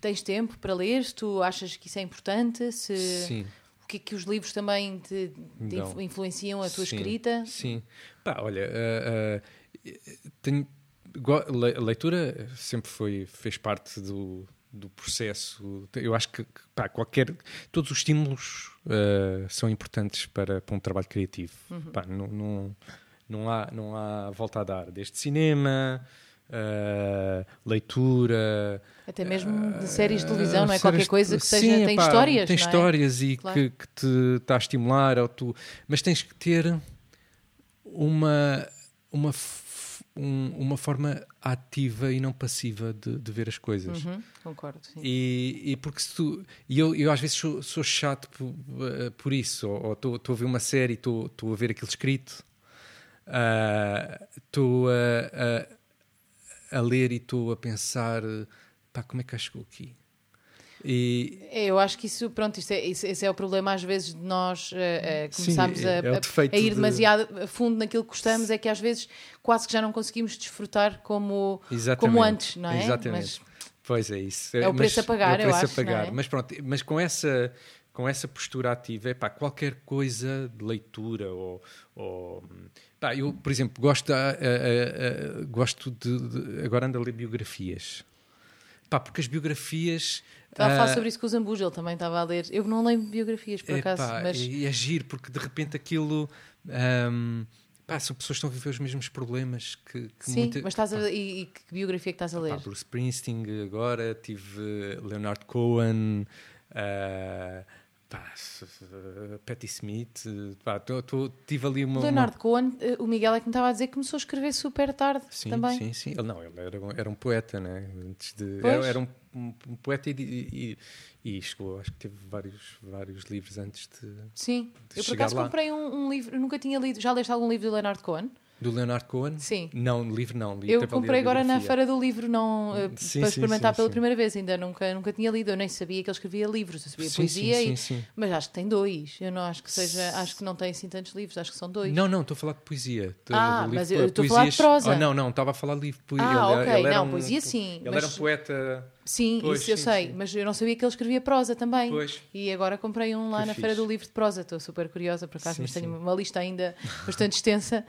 tens tempo para ler, se tu achas que isso é importante, se Sim. o que é que os livros também te, te influenciam a tua Sim. escrita. Sim, pá, olha, uh, tenho, a leitura sempre foi, fez parte do, do processo. Eu acho que pá, qualquer todos os estímulos uh, são importantes para, para um trabalho criativo. Uhum. Pá, não, não, não, há, não há volta a dar. Desde cinema, uh, leitura. Até mesmo de séries de televisão, não é? Qualquer coisa que seja. Sim, tem pá, histórias. Tem é? histórias e claro. que, que, te está a estimular. Ou tu, mas tens que ter uma. uma um, uma forma ativa e não passiva de, de ver as coisas. Uhum, concordo. Sim. E, e porque se tu. E eu, eu às vezes sou, sou chato por, uh, por isso, ou estou a ver uma série e estou a ver aquilo escrito, estou uh, a, a, ler e estou a pensar pá, como é que chegou aqui? E... É, eu acho que isso, pronto, isso é, isso, esse é o problema às vezes de nós uh, uh, começarmos é, a, é a, a, ir demasiado a fundo naquilo que gostamos, é que às vezes quase que já não conseguimos desfrutar como, como antes, não é? Exatamente. Mas, pois é isso. É o preço mas, a pagar, é o preço eu acho, a pagar. É? Mas pronto, mas com essa com essa postura ativa, é pá, qualquer coisa de leitura ou, ou pá, eu, por exemplo, gosto, gosto de, de, agora ando a ler biografias. Pá, porque as biografias Estava a falar ah, sobre isso com o Zambujo, ele também estava a ler. Eu não leio biografias, por acaso. mas... E é giro, porque de repente aquilo. Um, pá, são pessoas que estão a viver os mesmos problemas que, que Sim, muita... mas estás a, e, e, que biografia é que estás a ler? Pá, Bruce Springsteen agora, tive Leonard Cohen. Uh, Pá, Patti Smith, pá, tô, tô, tive ali uma. Leonardo uma... Cohen, eh, o Miguel é que me estava a dizer que começou a escrever super tarde sim, também. Sim, sim, ele não, ele era, era um poeta, né? Antes de, era, era um, um, um, poeta e, e, e, chegou, acho que teve vários, vários livros antes de. Sim, de eu por acaso lá. comprei um, um livro, nunca tinha lido. Já leste algum livro do Leonardo Cohen? Do Leonardo Cohen? Sim. Não, livro não. Li, eu comprei agora na Feira do Livro não, uh, sim, para experimentar sim, pela sim. primeira vez. Ainda nunca, nunca tinha lido. Eu nem sabia que ele escrevia livros. Eu sabia poesia, e, mas acho que tem dois. Eu não acho que seja, acho que não tem assim tantos livros. Acho que são dois. Não, não, estou a falar de poesia. Ah, livro, mas eu estou a falar de prosa. Oh, não, não, estava a falar de livro. Ah, ele, ok. Ele não, um, poesia sim. Ele mas... era um poeta. Sim, pois, isso eu sim, sei, sim. mas eu não sabia que ele escrevia prosa também. Pois. E agora comprei um lá Que na fixe. Feira do Livro de Prosa. Estou super curiosa por acaso, Sim, mas tenho uma lista ainda bastante extensa,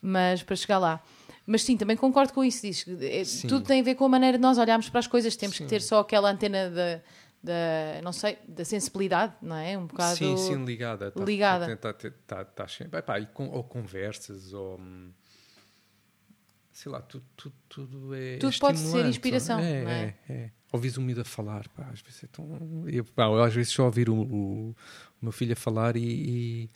mas para chegar lá. Mas sim, também concordo com isso. Diz, é, tudo tem a ver com a maneira de nós olharmos para as coisas. Temos Sim. que ter só aquela antena da, da, não sei, da sensibilidade, não é? Um bocado Sim, sim, ligada. Tá, ligada. Tá, tá, tá, tá sempre. E com, ou conversas, ou. hum, Sei lá, tudo, tudo, tudo é. Tudo pode ser inspiração, É, não é? é, é. Ouvis o miúdo a falar, pá, às vezes é tão. Eu, pá, eu às vezes só ouvir o, o, o meu filho a falar e, e,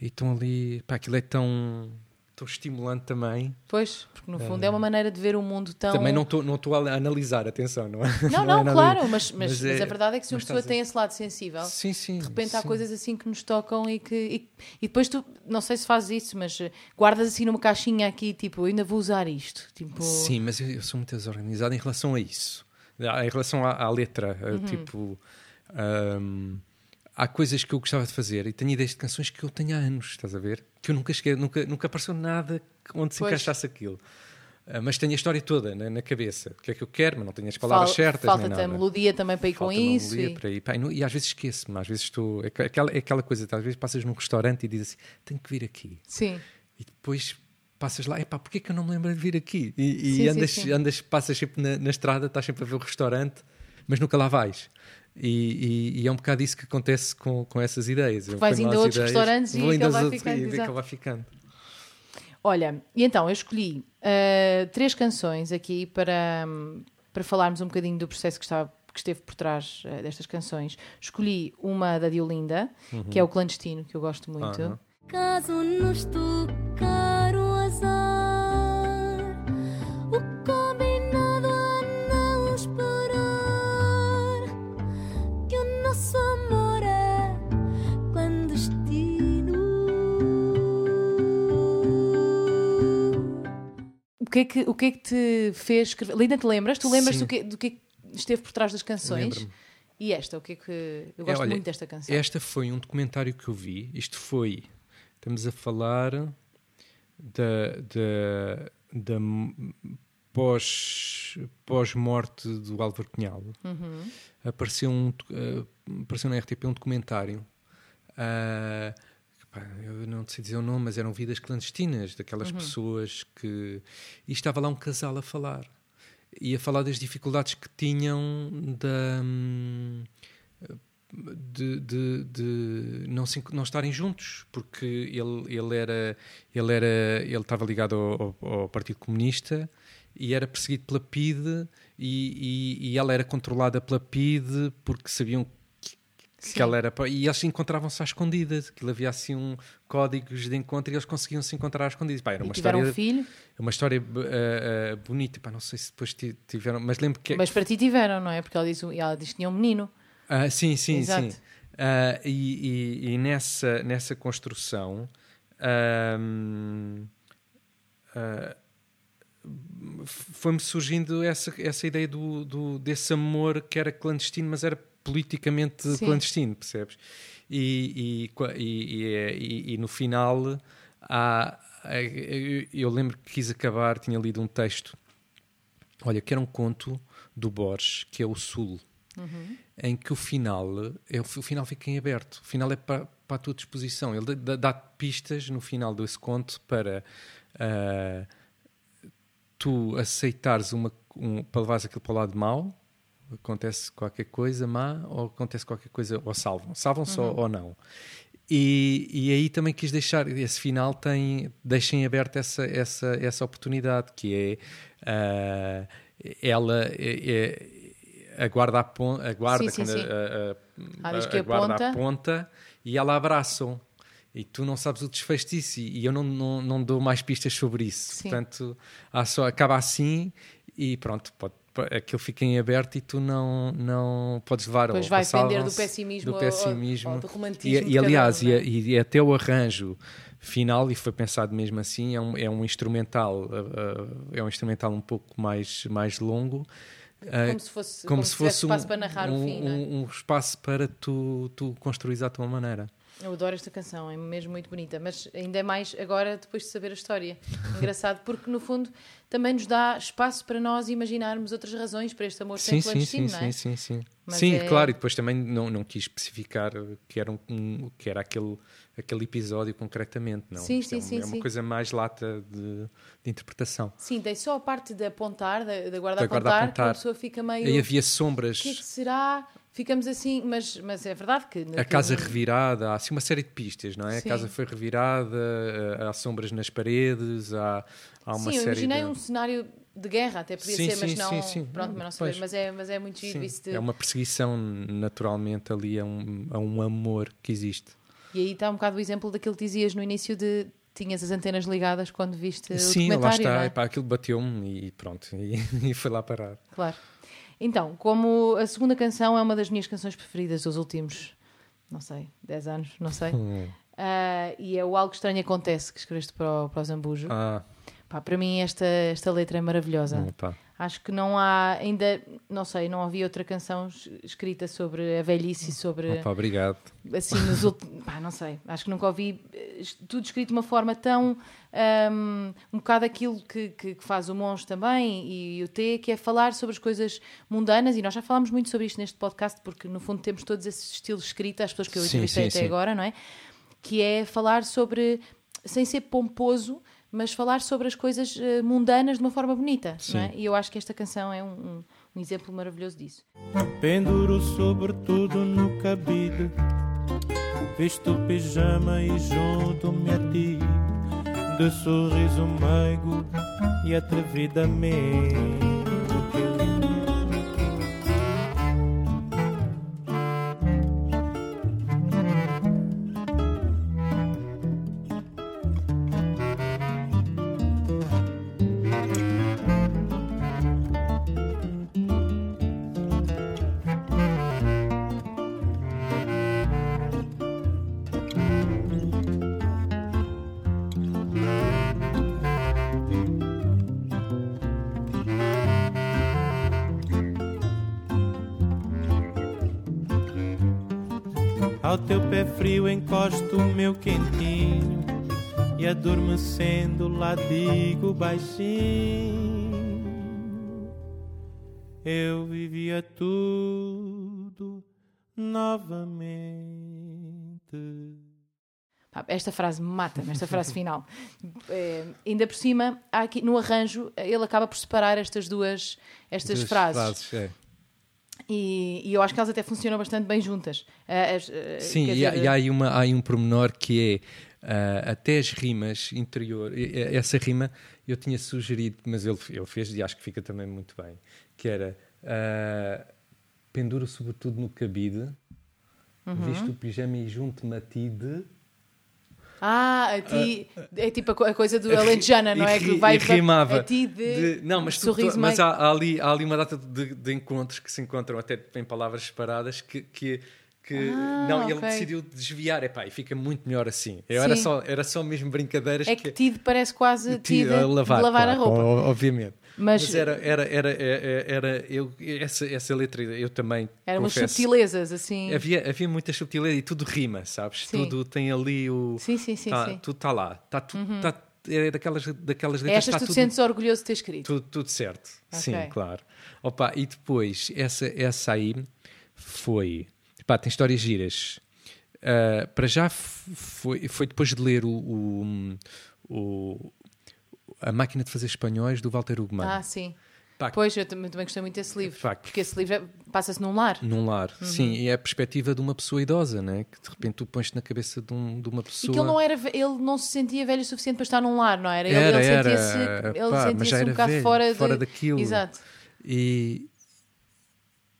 e estão ali. Pá, aquilo é tão. Tão estimulante também. Pois, porque no fundo é uma maneira de ver o mundo tão. Também não estou não a analisar, atenção, não é? Não, não, é claro, mas, mas, mas, a verdade é que se uma pessoa tem esse lado sensível, sim, sim, de repente sim. há coisas assim que nos tocam e que. E, e, depois tu, não sei se fazes isso, mas guardas assim numa caixinha aqui, tipo, eu ainda vou usar isto. Tipo... Sim, mas eu, eu sou muito desorganizado em relação a isso. Em relação à, à letra, uhum. tipo. Um, há coisas que eu gostava de fazer e tenho ideias de canções que eu tenho há anos, estás a ver? Que eu nunca cheguei, nunca, nunca apareceu nada onde se pois. encaixasse aquilo. Uh, mas tenho a história toda na, na, cabeça. O que é que eu quero, mas não tenho as palavras Fal, certas. Falta-te a melodia também para ir falta com isso. E... Para ir, pá, e, não, e, às vezes esqueço-me, às vezes estou. É aquela, é aquela coisa, às vezes passas num restaurante e dizes assim: tenho que vir aqui. Sim. E depois passas lá, epá, porquê que eu não me lembro de vir aqui? E, e sim, andas, sim, sim. andas, passas sempre na, na, estrada, estás sempre a ver o restaurante, mas nunca lá vais. E, e, e, é um bocado isso que acontece com, com essas ideias. Tu vais indo a outros ideias, restaurantes e acaba ficando. acaba ficando. Olha, e então eu escolhi uh, três canções aqui para, para falarmos um bocadinho do processo que, estava, que esteve por trás uh, destas canções. Escolhi uma da Diolinda, uhum. que é o Clandestino, que eu gosto muito. Uhum. Caso nos tocar que é que, o que, é que te fez escrever? Linda, te lembras? Tu lembras do que, do que esteve por trás das canções? E esta, o que é que. Eu gosto é, olha, muito desta canção. Esta foi um documentário que eu vi. Isto foi. Estamos a falar da, da, da pós, pós-morte do Álvaro Cunhal. Uhum. Apareceu, um, uh, apareceu na RTP um documentário. Uh, eu não sei dizer o nome, mas eram vidas clandestinas daquelas uhum. pessoas que. E estava lá um casal a falar. E a falar das dificuldades que tinham da. De, de, de, não, se, não estarem juntos porque ele, ele era ele era ele estava ligado ao, ao, Partido Comunista e era perseguido pela PIDE e, e, e ela era controlada pela PIDE porque sabiam que ela era e eles encontravam-se às escondidas aquilo havia assim um códigos de encontro e eles conseguiam se encontrar às escondidas Pá, era uma história um filho? Uma história uh, uh, bonita Pá, não sei se depois tiveram mas lembro que mas para ti tiveram não é? Porque ela disse ela disse que tinha um menino. Uh, sim sim Exato. sim uh, e, e, e, nessa nessa construção foi-me surgindo essa, essa ideia do, do, desse amor que era clandestino, mas era politicamente Sim. clandestino, percebes? E, e, e, e, no final há, eu lembro que quis acabar, tinha lido um texto, olha, que era um conto do Borges, que é o Sul, uhum. em que o final, é, o final fica em aberto, o final é para, para a tua disposição. Ele dá, dá pistas no final desse conto para uh, tu aceitares uma, um, para levares aquilo para o lado mau, acontece qualquer coisa má ou acontece qualquer coisa ou salvam, salvam-se uhum. ou, não. E, e aí também quis deixar, esse final tem, deixem aberta essa, essa, essa oportunidade, que é uh, ela é, é, aguarda a, pon, aguarda sim, sim, sim. A, a, a, aguarda a ponta e ela abraçam. E tu não sabes o desfecho disso, e eu não, não, não dou mais pistas sobre isso. Portanto, só, acaba assim e pronto, pode aquilo fica em aberto e tu não, não podes levar Pois vai depender do pessimismo, do pessimismo ou, ou do romantismo. E, e aliás, um, é? e, e, até o arranjo final, e foi pensado mesmo assim, é um, é um instrumental, uh, uh, é um instrumental um pouco mais, mais longo. Uh, como se fosse, como, como se fosse um, espaço para narrar um, o fim, um, um espaço para tu, tu construís à tua maneira. Eu adoro esta canção, é mesmo muito bonita, mas ainda é mais agora depois de saber a história. Engraçado, porque no fundo também nos dá espaço para nós imaginarmos outras razões para este amor sim, sem sim, não é? Sim, sim, sim. Mas sim, é... claro, e depois também não, não quis especificar que era, um, que era aquele, aquele episódio concretamente, não. Sim, sim, é, sim, é uma sim. coisa mais lata de, de interpretação. Sim, tem só a parte de apontar, da, da guarda, da apontar, apontar, que a pessoa fica meio... Aí havia sombras... O que, é que será ficamos assim, mas, mas é verdade que. A casa revirada, há assim uma série de pistas, não é? Sim. A casa foi revirada, há sombras nas paredes, há, há uma sim, série. Sim, eu imaginei de... um cenário de guerra, até podia sim, ser, mas não. Sim, sim. Pronto, mas não sabemos, mas é, mas é muito giro isso de... É uma perseguição naturalmente ali a um, a um amor que existe. E aí está um bocado o exemplo daquilo que dizias no início de tinhas as antenas ligadas quando viste Sim, o documentário. Sim, lá está. É? Aquilo bateu-me e pronto. E, e foi lá parar. Claro. Então, como a segunda canção é uma das minhas canções preferidas dos últimos, não sei, 10 anos, não sei. Hum. Uh, e é o Algo Estranho Acontece que escreveste para o, para o Zambujo. Ah. Pá, para mim esta, esta letra é maravilhosa. Hum, Acho que não há ainda, não sei, não havia outra canção escrita sobre a velhice e sobre. Opa, obrigado. Assim, nos últimos. Não sei, acho que nunca ouvi tudo escrito de uma forma tão. Um, um bocado aquilo que, que, que faz o Monge também e, e, o T, que é falar sobre as coisas mundanas, e nós já falámos muito sobre isto neste podcast, porque no fundo temos todos esses estilos de escrita, as pessoas que eu entrevistei até sim. agora, não é? Que é falar sobre. sem ser pomposo mas falar sobre as coisas uh, mundanas de uma forma bonita. É? E eu acho que esta canção é um, um, um exemplo maravilhoso disso. Penduro sobretudo no cabide, visto pijama e junto-me a ti, de sorriso meigo e atrevidamente. Encosto o meu quentinho e adormecendo lá digo baixinho: Eu vivia tudo novamente. Esta frase mata-me, esta frase final. É, ainda por cima, aqui, no arranjo, ele acaba por separar estas duas, estas duas frases. frases é. E, e, eu acho que elas até funcionam bastante bem juntas. As, Sim, e, há, e há, aí uma, há aí um pormenor que é uh, até as rimas interior. Essa rima eu tinha sugerido, mas ele, ele fez e acho que fica também muito bem. Que era uh, penduro sobretudo no cabide, uhum. visto o pijama e junto-me a ti de ah, a ti. é tipo a, coisa do Alentejana, não é? Que vai rimava. A ti de. de não, mas, tu, tu, mas há, há, ali, há ali uma data de, de, encontros que se encontram até em palavras separadas que. que que ah, não, okay. ele decidiu desviar, epá, e fica muito melhor assim. Eu era só, era só mesmo brincadeiras. É que, que tido parece quase tido, a lavar, de lavar claro, a roupa. Obviamente. Mas, Mas, era, era, era, era, era eu, essa, essa letra eu também. Eram umas subtilezas, assim. Havia, havia muitas subtilezas e tudo rima, sabes? Sim. Tudo tem ali o. Sim, sim, sim. Tá, sim. Tudo está lá. Tá, tu, uhum. tá, é daquelas, daquelas letras. Estas tu tudo, sentes orgulhoso de ter escrito. Tudo, tudo certo. Okay. Sim, claro. Opa, e depois, essa, essa aí foi. Pá, tem histórias giras. Uh, para já foi, foi depois de ler o, o, o a Máquina de Fazer Espanhóis, do Walter Ugman. Ah, sim. Pá, pois, eu também, também gostei muito desse livro. Pá, porque esse livro é, passa-se num lar. Num lar, uhum. sim. E é a perspectiva de uma pessoa idosa, né? Que de repente tu pões-te na cabeça de, um, de, uma pessoa. E que ele não, era, ele não se sentia velho o suficiente para estar num lar, não era? Ele, era, ele sentia-se ele sentia um bocado velho, fora, fora de... daquilo. Exato. E,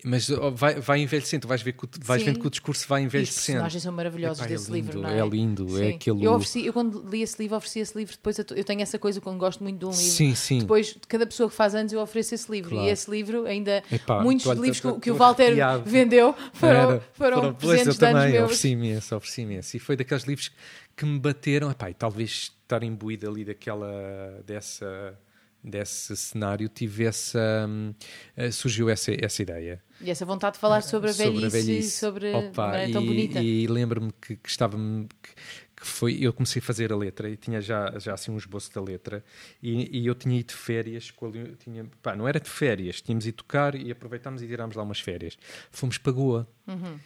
mas vai, vai envelhecendo, vais, ver que, vais vendo que o discurso vai envelhecendo. Os personagens são maravilhosos Epá, desse é lindo, livro, não é? É lindo, é sim. é aquele... Eu, ofereci, eu quando li esse livro, ofereci esse livro, depois eu tenho essa coisa quando gosto muito de um livro. Sim, sim. Depois, cada pessoa que faz anos, eu ofereço esse livro. Claro. E esse livro, ainda, Epá, muitos livros que, que o Walter arrepiado. vendeu foram, foram, foram presentes de anos meus. Ofereci imenso, ofereci imenso. E foi daqueles livros que me bateram, Epá, e talvez estar imbuído ali daquela, dessa desse cenário tivesse um, uh, surgiu essa, essa ideia. E essa vontade de falar sobre a velhice, sobre, a velhice. sobre Opa, é tão e, bonita. E lembro-me que, que estava que, que, foi eu comecei a fazer a letra e tinha já já assim um esboço da letra e, e eu tinha ido de férias tinha, pá, não era de férias tínhamos ido tocar e aproveitámos e tirámos lá umas férias fomos para Goa uhum.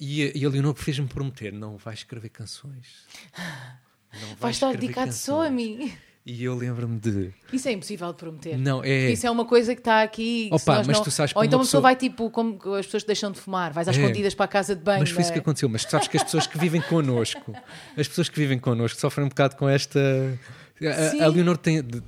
e, e a Leonor fez-me prometer não vai escrever canções não vai estar dedicado canções. só a mim e eu lembro-me de. Isso é impossível de prometer. Não, é. Isso é uma coisa que está aqui. Opa, mas não... tu sabes Ou então uma pessoa... vai tipo, como as pessoas que deixam de fumar, vais às é. escondidas para a casa de banho. Mas foi isso que é? aconteceu. Mas tu sabes que as pessoas que vivem connosco, as pessoas que vivem connosco sofrem um bocado com esta. A, a Leonor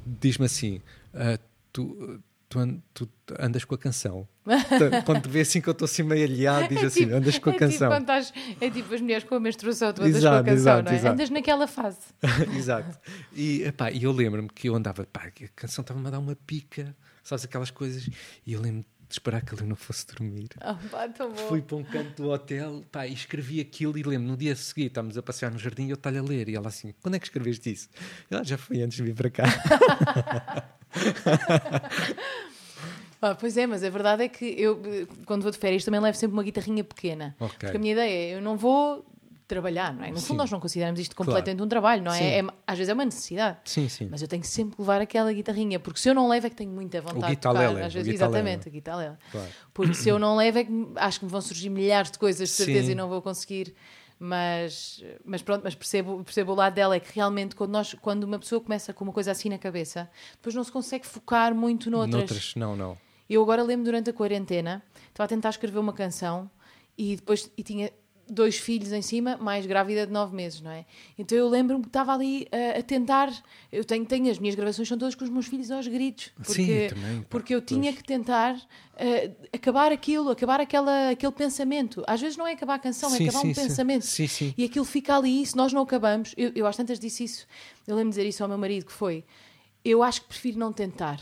diz-me assim: uh, tu, tu, tu andas com a canção. quando te vê assim que eu estou assim meio aliado, diz é assim: tipo, andas com a é canção. Tipo estás, é tipo as mulheres com a menstruação, tu andas exato, com a canção, exato, não é? Exato. Andas naquela fase. exato. E epá, eu lembro-me que eu andava, pá, a canção estava-me a dar uma pica, sabes aquelas coisas, e eu lembro-me de esperar que ele não fosse dormir. Oh, pá, Fui para um canto do hotel pá, e escrevi aquilo e lembro, no dia seguinte estávamos a passear no jardim e eu estava a ler e ela assim, quando é que escreveste isso? Ela já foi antes de vir para cá. Ah, pois é, mas a verdade é que eu, quando vou de férias, também levo sempre uma guitarrinha pequena. Okay. Porque a minha ideia é, eu não vou trabalhar, não é? No sim. fundo, nós não consideramos isto completamente claro. um trabalho, não é? é? Às vezes é uma necessidade. Sim, sim. Mas eu tenho que sempre levar aquela guitarrinha, porque se eu não levo é que tenho muita vontade de tocar. Às vezes, exatamente, a guitarra. Claro. Porque se eu não levo é que acho que me vão surgir milhares de coisas de certeza sim. e não vou conseguir. Mas, mas pronto, mas percebo, percebo o lado dela, é que realmente quando, nós, quando uma pessoa começa com uma coisa assim na cabeça, depois não se consegue focar muito noutras. Noutras, não, não. Eu agora lembro durante a quarentena, estava a tentar escrever uma canção e depois e tinha dois filhos em cima, mais grávida de nove meses, não é? Então eu lembro-me que estava ali uh, a tentar. Eu tenho, tenho as minhas gravações são todas com os meus filhos aos gritos, porque, Sim, também, porque eu tinha que tentar uh, acabar aquilo, acabar aquela, aquele pensamento. Às vezes não é acabar a canção, é sim, é acabar sim, um sim. pensamento. E aquilo fica ali, se nós não acabamos, eu, eu às tantas disse isso, eu lembro de dizer isso ao meu marido, que foi, eu acho que prefiro não tentar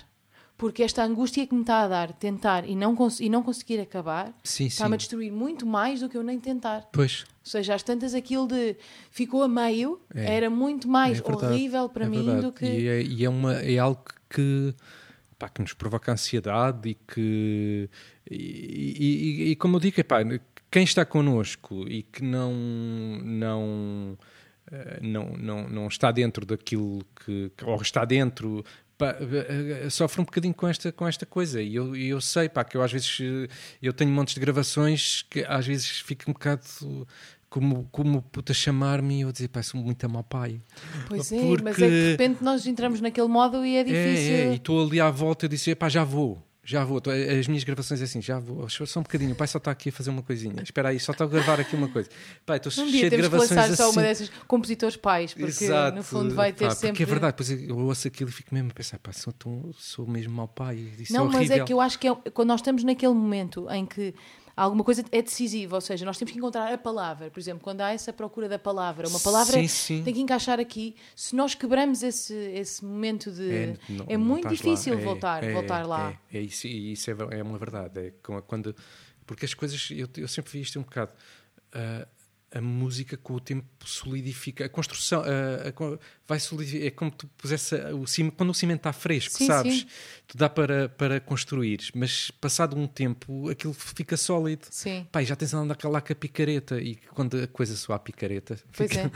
porque esta angústia que me está a dar, tentar e não, e não conseguir acabar, está-me a destruir muito mais do que eu nem tentar. Pois. Ou seja, às tantas aquilo de ficou a meio é. era muito mais é horrível para é mim verdade. do que. E, é, e é, uma, é algo que, pá, que nos provoca ansiedade e que. E, e, e como eu digo, pá, quem está connosco e que não. não eh, não, não, não está dentro daquilo que, ou está dentro Pá, eh, eh, sofre um bocadinho com esta, com esta coisa e eu, eu sei pá, que eu às vezes eh, eu tenho montes de gravações que às vezes fico um bocado como, como puta chamar-me e eu dizer, pá, sou muito a mau pai. Pois é, Porque... mas é que de repente nós entramos naquele modo e é difícil. É, é, e estou ali à volta e disse, pá, já vou já vou, tô, as minhas gravações é assim, já vou, só um bocadinho, o pai só está aqui a fazer uma coisinha, espera aí, só está a gravar aqui uma coisa. Pai, estou um cheio de gravações que assim. só uma dessas compositores pais, porque Exato. no fundo vai ter pá, sempre... Porque é verdade, depois eu ouço aquilo e fico mesmo a pensar, pá, sou, tão, sou mesmo mau pai, isso Não, é mas é que eu acho que é, quando nós estamos naquele momento em que alguma coisa é decisiva, ou seja, nós temos que encontrar a palavra. Por exemplo, quando há essa procura da palavra, uma palavra sim, sim. tem que encaixar aqui. Se nós quebramos esse, esse momento de. É, não, é muito difícil lá. É, voltar, é, voltar lá. É, é isso, isso é, é uma verdade. É quando, porque as coisas, eu, eu sempre vi isto um bocado. Uh, a música com o tempo solidifica a construção a, a, vai solidificar é como tu pusesse o cimento quando o cimento está fresco sim, sabes? sim. tu dá para para construir mas passado um tempo aquilo fica sólido. Sim. Pai, já tens andado lá com a picareta e quando a coisa soa a picareta pois fica... é.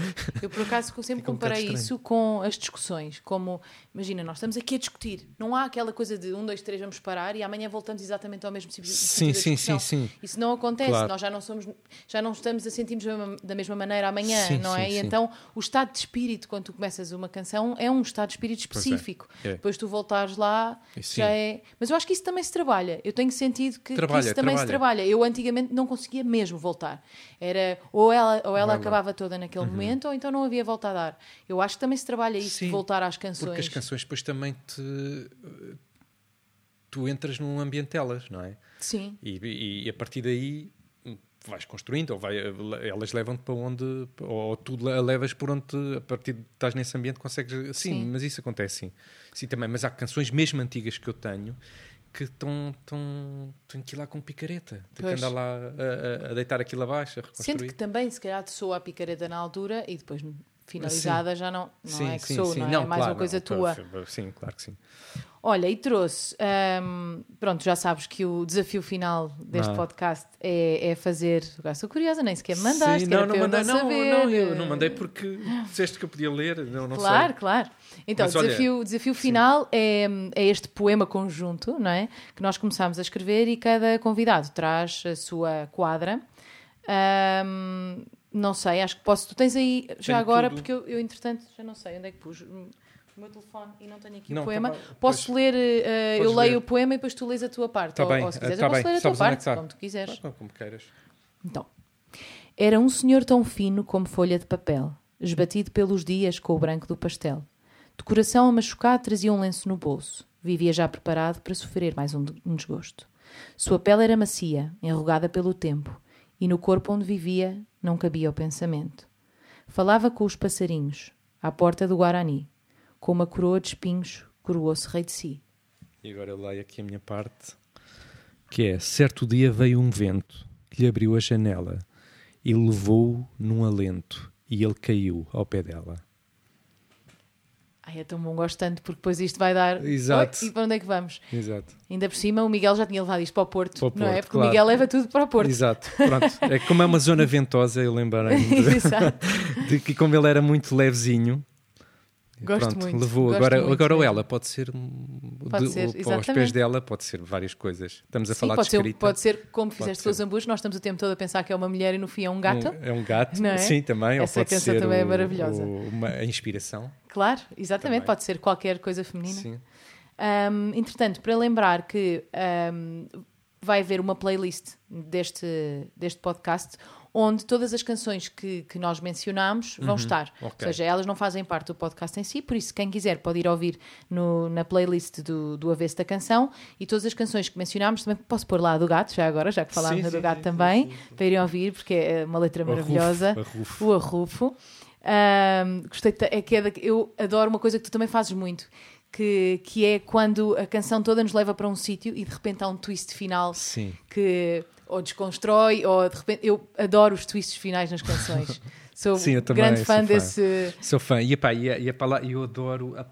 Eu por acaso sempre comparei um isso com as discussões como imagina nós estamos aqui a discutir não há aquela coisa de um dois três vamos parar e amanhã voltamos exatamente ao mesmo sentido sim sim sim sim. Isso não acontece claro. nós já não somos já não estamos a sentirmos da mesma maneira amanhã, sim, não é? E então o estado de espírito, quando tu começas uma canção, é um estado de espírito é, específico. É. Depois tu voltares lá, já é. Mas eu acho que isso também se trabalha. Eu tenho sentido que, trabalha, que isso também trabalha. se trabalha. Eu antigamente não conseguia mesmo voltar. Era ou ela, ou ela acabava toda naquele uhum. momento, ou então não havia volta a dar. Eu acho que também se trabalha isso, de voltar às canções. Porque as canções depois também te. Tu entras num ambiente delas, não é? Sim. E, e a partir daí vais construindo, ou vai, elas levam-te para onde, ou tu levas por onde, a partir de estás nesse ambiente, consegues. Sim, sim, mas isso acontece sim. Sim, também. Mas há canções mesmo antigas que eu tenho que estão, tenho que ir lá com picareta. Tenho que andar lá a, a, a, deitar aquilo abaixo, a reconstruir. Que também, se calhar, te soa a picareta na altura e depois finalizada sim. já não, não sim, é que sim, sou, não é? Não, é mais claro, uma coisa não, tua. Sim, claro que sim. Olha, e trouxe, um, pronto, já sabes que o desafio final deste ah. podcast é, é fazer. Agora sou curiosa, nem sequer mandaste. Sim, não, não mandei, não, não, não, eu não mandei porque disseste que eu podia ler, não, não claro, sei. Claro, Então, o desafio, olha, desafio final é, é este poema conjunto, não é? Que nós começamos a escrever e cada convidado traz a sua quadra. Um, não sei, acho que posso. Tu tens aí já Tenho agora, tudo. porque eu, eu, entretanto, já não sei onde é que pus o meu telefone e não tenho aqui não, o poema. Tá posso pois, ler, uh, eu leio ler. o poema e depois tu lês a tua parte. Tá ou, bem, ou se quiseres, tá eu posso bem. ler a Sabes tua é parte, é como tu quiseres. Claro, como queiras. Então. Era um senhor tão fino como folha de papel, esbatido pelos dias com o branco do pastel. De coração a machucar, trazia um lenço no bolso. Vivia já preparado para sofrer mais um, um desgosto. Sua pele era macia, enrugada pelo tempo, e no corpo onde vivia não cabia o pensamento. Falava com os passarinhos, à porta do Guarani. Com uma coroa de espinhos, coroou-se rei de si. E agora eu leio aqui a minha parte, que é, certo dia veio um vento, que lhe abriu a janela, e levou-o num alento, e ele caiu ao pé dela. Ai, é tão bom, gosto tanto, porque depois isto vai dar. Exato. Oi, e para onde é que vamos? Exato. Ainda por cima, o Miguel já tinha levado isto para o Porto, Para o não é? Porto, Porque claro. o Miguel leva tudo para o Porto. Exato. Pronto. É como é uma zona ventosa, eu lembrei-me de, de que como ele era muito levezinho, Gosto pronto, muito, levou. agora, muito agora o mesmo. ela pode ser, Pode de- ser, o- aos exatamente. pés dela pode ser várias coisas. Estamos a Sim, falar pode de ser, escrita. pode ser como fizeste ser. com os hambúrgueres, nós estamos o tempo todo a pensar que é uma mulher e no fim é um gato. Um- é um gato, é? sim, também. ou Essa pode canção ser também é o- maravilhosa. o- uma, a inspiração. Claro, exatamente, Também. pode ser qualquer coisa feminina. Sim. Um, entretanto, para lembrar que um, vai haver uma playlist deste, deste podcast onde todas as canções que, que nós mencionámos vão estar. Uhum. ok. Ou seja, elas não fazem parte do podcast em si, por isso, quem quiser pode ir ouvir no, na playlist do, do Avesso da Canção e todas as canções que mencionámos também posso pôr lá a do gato, já agora, já que falámos Sim, do sim, gato sim, também, para irem ouvir, porque é uma letra maravilhosa. Arrufo, arrufo. O arrufo. Ahm, gostei, é que é da- eu adoro uma coisa que tu também fazes muito, que, que é quando a canção toda nos leva para um sítio e de repente há um twist final Sim. que ou desconstrói, ou de repente. Eu adoro os twists finais nas canções. Sou Sim, eu também grande sou fã fã. desse. Sou fã. E, epá, e, a, e a eu adoro a,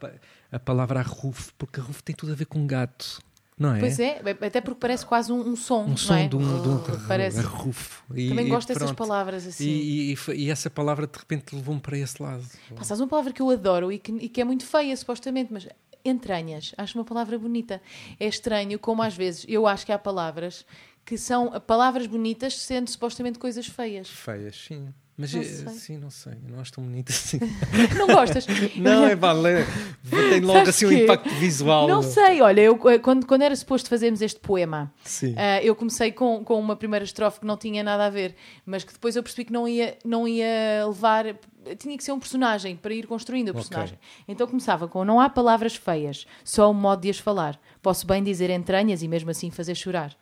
a palavra arrufo, porque arrufo tem tudo a ver com gato, não é? Pois é, até porque parece quase um, um som. Um não som é? de um, de um Parece. arrufo. E- Também gosto dessas palavras assim. E, e- e essa palavra de repente levou-me para esse lado. Sabes uma palavra que eu adoro e que, e que é muito feia, supostamente, mas entranhas. Acho uma palavra bonita. É estranho como às vezes eu acho que há palavras que são palavras bonitas sendo supostamente coisas feias. Feias, sim. Mas Não eh, sim, não sei. Não acho tão bonito assim. Não gostas? não, é vale. Tem logo Sabes assim um impacto visual. Não sei, olha, eu, eh, quando, quando era suposto fazermos este poema, ah, eu comecei com, com uma primeira estrofe que não tinha nada a ver, mas que depois eu percebi que não ia, não ia levar. Tinha que ser um personagem para ir construindo o personagem. Então começava com: Não há palavras feias, só um modo de as falar. Posso bem dizer entranhas e mesmo assim fazer chorar.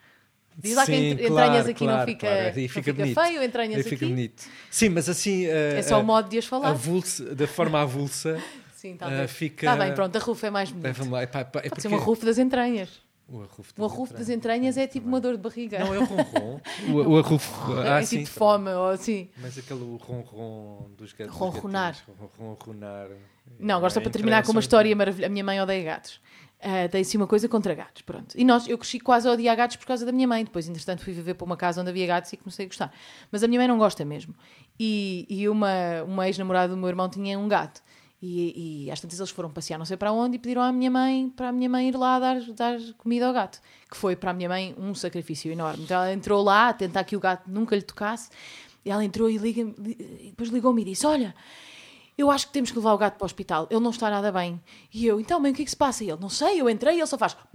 Diz lá que Sim, claro, entranhas aqui não claro, fica, claro. Não fica fica bonito. feio, entranhas aqui. fica bonito. Sim, mas assim. É só o modo de as falar. avulsa, da forma avulsa. Sim, está ah, bem. fica- Tá bem, pronto, a rufo é mais. Epá, epá, é Pode porque... ser um arrufo das entranhas. O arrufo arrufo das entranhas é tipo uma dor de barriga. Não, é o ronron. o, o arrufo. Ah, é sim. tipo de fome ou assim. Mas aquele ronron dos gatos. Ronronar. Ronronar. Não, agora só É, para terminar com uma história maravilhosa. A minha mãe odeia gatos. Ah, tem assim uma coisa contra gatos, pronto. E nós, eu cresci quase a odiar gatos por causa da minha mãe. Depois, entretanto, fui viver para uma casa onde havia gatos e comecei a gostar. Mas a minha mãe não gosta mesmo. E, e uma, uma ex-namorada do meu irmão tinha um gato. E, e às tantas eles foram passear não sei para onde e pediram à minha mãe para a minha mãe ir lá dar, dar comida ao gato. Que foi para a minha mãe um sacrifício enorme. Então ela entrou lá a tentar que o gato nunca lhe tocasse. E ela entrou e, liga, e depois ligou-me e disse: Olha, eu acho que temos que levar o gato para o hospital, ele não está nada bem. E eu, então, mãe, o que é que se passa? E ele, não sei, eu entrei e ele só faz.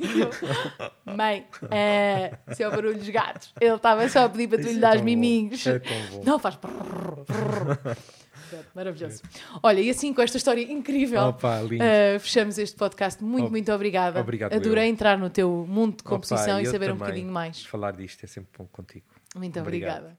Eu, mãe, é, isso é o barulho dos gatos. Ele estava só a pedir para tu lhe é dar os miminhos. É. Não, faz. Maravilhoso. Olha, e assim com esta história incrível, Opa, uh, fechamos este podcast. Muito, Oh, muito obrigada. obrigado Adorei eu. entrar no teu mundo de composição Opa, e saber um bocadinho mais. Falar disto é sempre bom contigo. Muito obrigada.